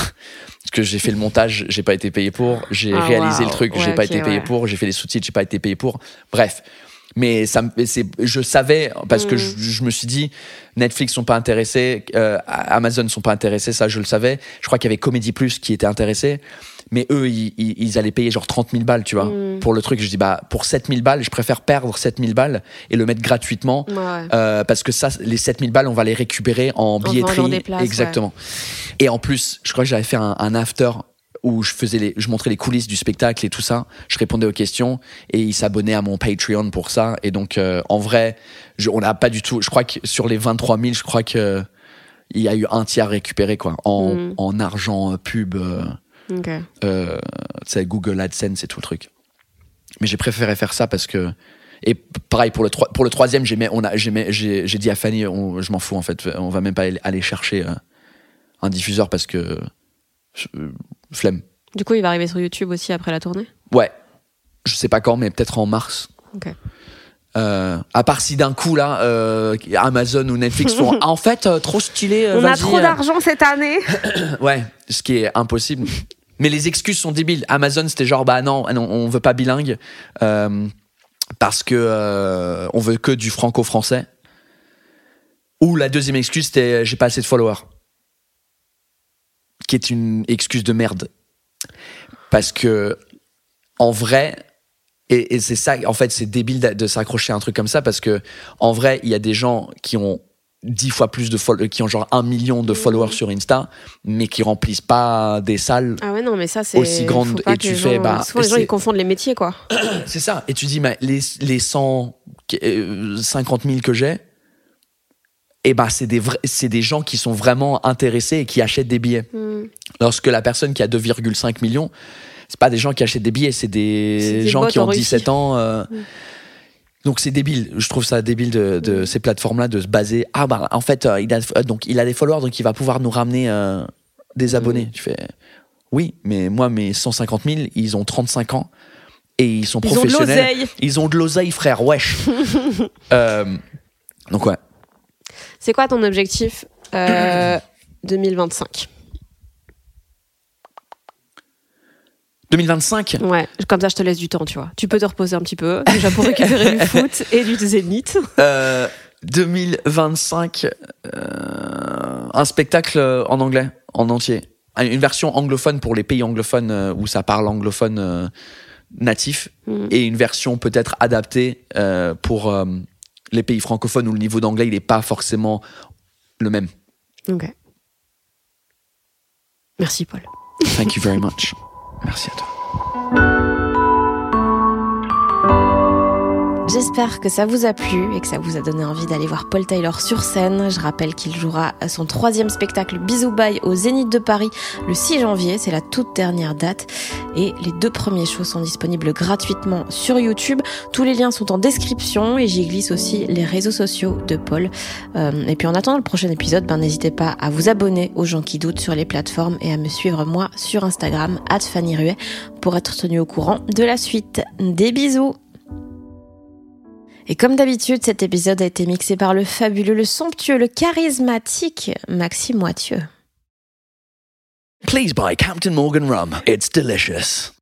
Parce que j'ai fait le montage, j'ai pas été payé pour. J'ai Ah, réalisé le truc, j'ai Ouais, pas été payé ouais. Pour. J'ai fait les sous-titres, j'ai pas été payé pour. Bref. Mais ça, me- c'est, je savais parce que je, je me suis dit, Netflix sont pas intéressés, euh, Amazon sont pas intéressés, ça je le savais. Je crois qu'il y avait Comedy Plus qui était intéressé, mais eux ils, ils, ils allaient payer genre 30 000 balles, tu vois, Mhm. pour le truc. Je dis bah pour 7 000 balles, je préfère perdre 7 000 balles et le mettre gratuitement Ouais, euh, parce que ça, les 7000 balles, on va les récupérer en billetterie. des places, exactement. Et en plus, je crois que j'avais fait un, un after où je faisais les, je montrais les coulisses du spectacle et tout ça. Je répondais aux questions et ils s'abonnaient à mon Patreon pour ça. Et donc, euh, en vrai, je- on n'a pas du tout. Je crois que sur les 23 000, je crois que il y a eu un tiers récupéré quoi, en, Mm. en argent euh, pub. euh, Ok. euh, Google AdSense et tout le truc. Mais j'ai préféré faire ça parce que. Et pareil pour le, pour le troisième, j'ai mis- on a- j'ai mis- j'ai j'ai dit à Fanny, on- je m'en fous en fait, on va même pas aller- aller chercher euh, un diffuseur parce que. Euh, flemme. Du coup, il va arriver sur YouTube aussi après la tournée? Ouais, je sais pas quand, mais peut-être en mars. Ok. Euh, à part si d'un coup là, euh, Amazon ou Netflix font en fait euh, trop stylé. euh, On a trop d'argent cette année. Ouais, ce qui est impossible. Mais les excuses sont débiles. Amazon, c'était genre, bah non, non on veut pas bilingue euh, parce que euh, on veut que du franco-français. Ou la deuxième excuse, c'était j'ai pas assez de followers. Qui est une excuse de merde. Parce que, en vrai, et, et c'est ça, en fait, c'est débile de, de s'accrocher à un truc comme ça parce que, en vrai, il y a des gens qui ont dix fois plus de followers, qui ont genre un million de followers sur Insta, mais qui remplissent pas des salles. Ah ouais, non, mais ça, c'est. Aussi grande, faut pas et tu fais, gens- bah, Souvent, les gens, ils confondent les métiers, quoi. C'est ça. Et tu dis, mais les, les 100, euh, 50 000 que j'ai, et bah, c'est des, c'est des gens qui sont vraiment intéressés et qui achètent des billets. Hmm. Lorsque la personne qui a 2,5 millions, c'est pas des gens qui achètent des billets, c'est des, gens qui ont Russie. 17 ans. euh, Mm. Donc c'est débile. Je trouve ça débile de, de ces plateformes-là de se baser. Ah bah en fait, euh, il a, euh, donc il a des followers, donc il va pouvoir nous ramener euh, des abonnés. Tu fais. Oui, mais moi mes 150 000, ils ont 35 ans et ils sont Ils ont de professionnels. Ils ont de l'oseille, frère. Wesh. Donc ouais. C'est quoi ton objectif euh, 2025 2025. Ouais, comme ça, je te laisse du temps, tu vois. Tu peux te reposer un petit peu, déjà pour récupérer du foot et du zénith. Euh, 2025, euh, un spectacle en anglais, en entier. Une version anglophone pour les pays anglophones euh, où ça parle anglophone euh, natif Mm. et une version peut-être adaptée euh, pour euh, les pays francophones où le niveau d'anglais il n'est pas forcément le même. Ok. Merci, Paul. Thank you very much. Merci à toi. J'espère que ça vous a plu et que ça vous a donné envie d'aller voir Paul Taylor sur scène. Je rappelle qu'il jouera son troisième spectacle Bisous Bye au Zénith de Paris le 6 janvier. C'est la toute dernière date. Et les deux premiers shows sont disponibles gratuitement sur YouTube. Tous les liens sont en description et j'y glisse aussi les réseaux sociaux de Paul. Euh, et puis en attendant le prochain épisode, ben, n'hésitez pas à vous abonner aux gens qui doutent sur les plateformes et à me suivre moi sur Instagram, Fanny Ruet, pour être tenu au courant de la suite. Des bisous! Et comme d'habitude, cet épisode a été mixé par le fabuleux, le somptueux, le charismatique Maxime Moitieu. Please buy Captain Morgan rum. It's delicious.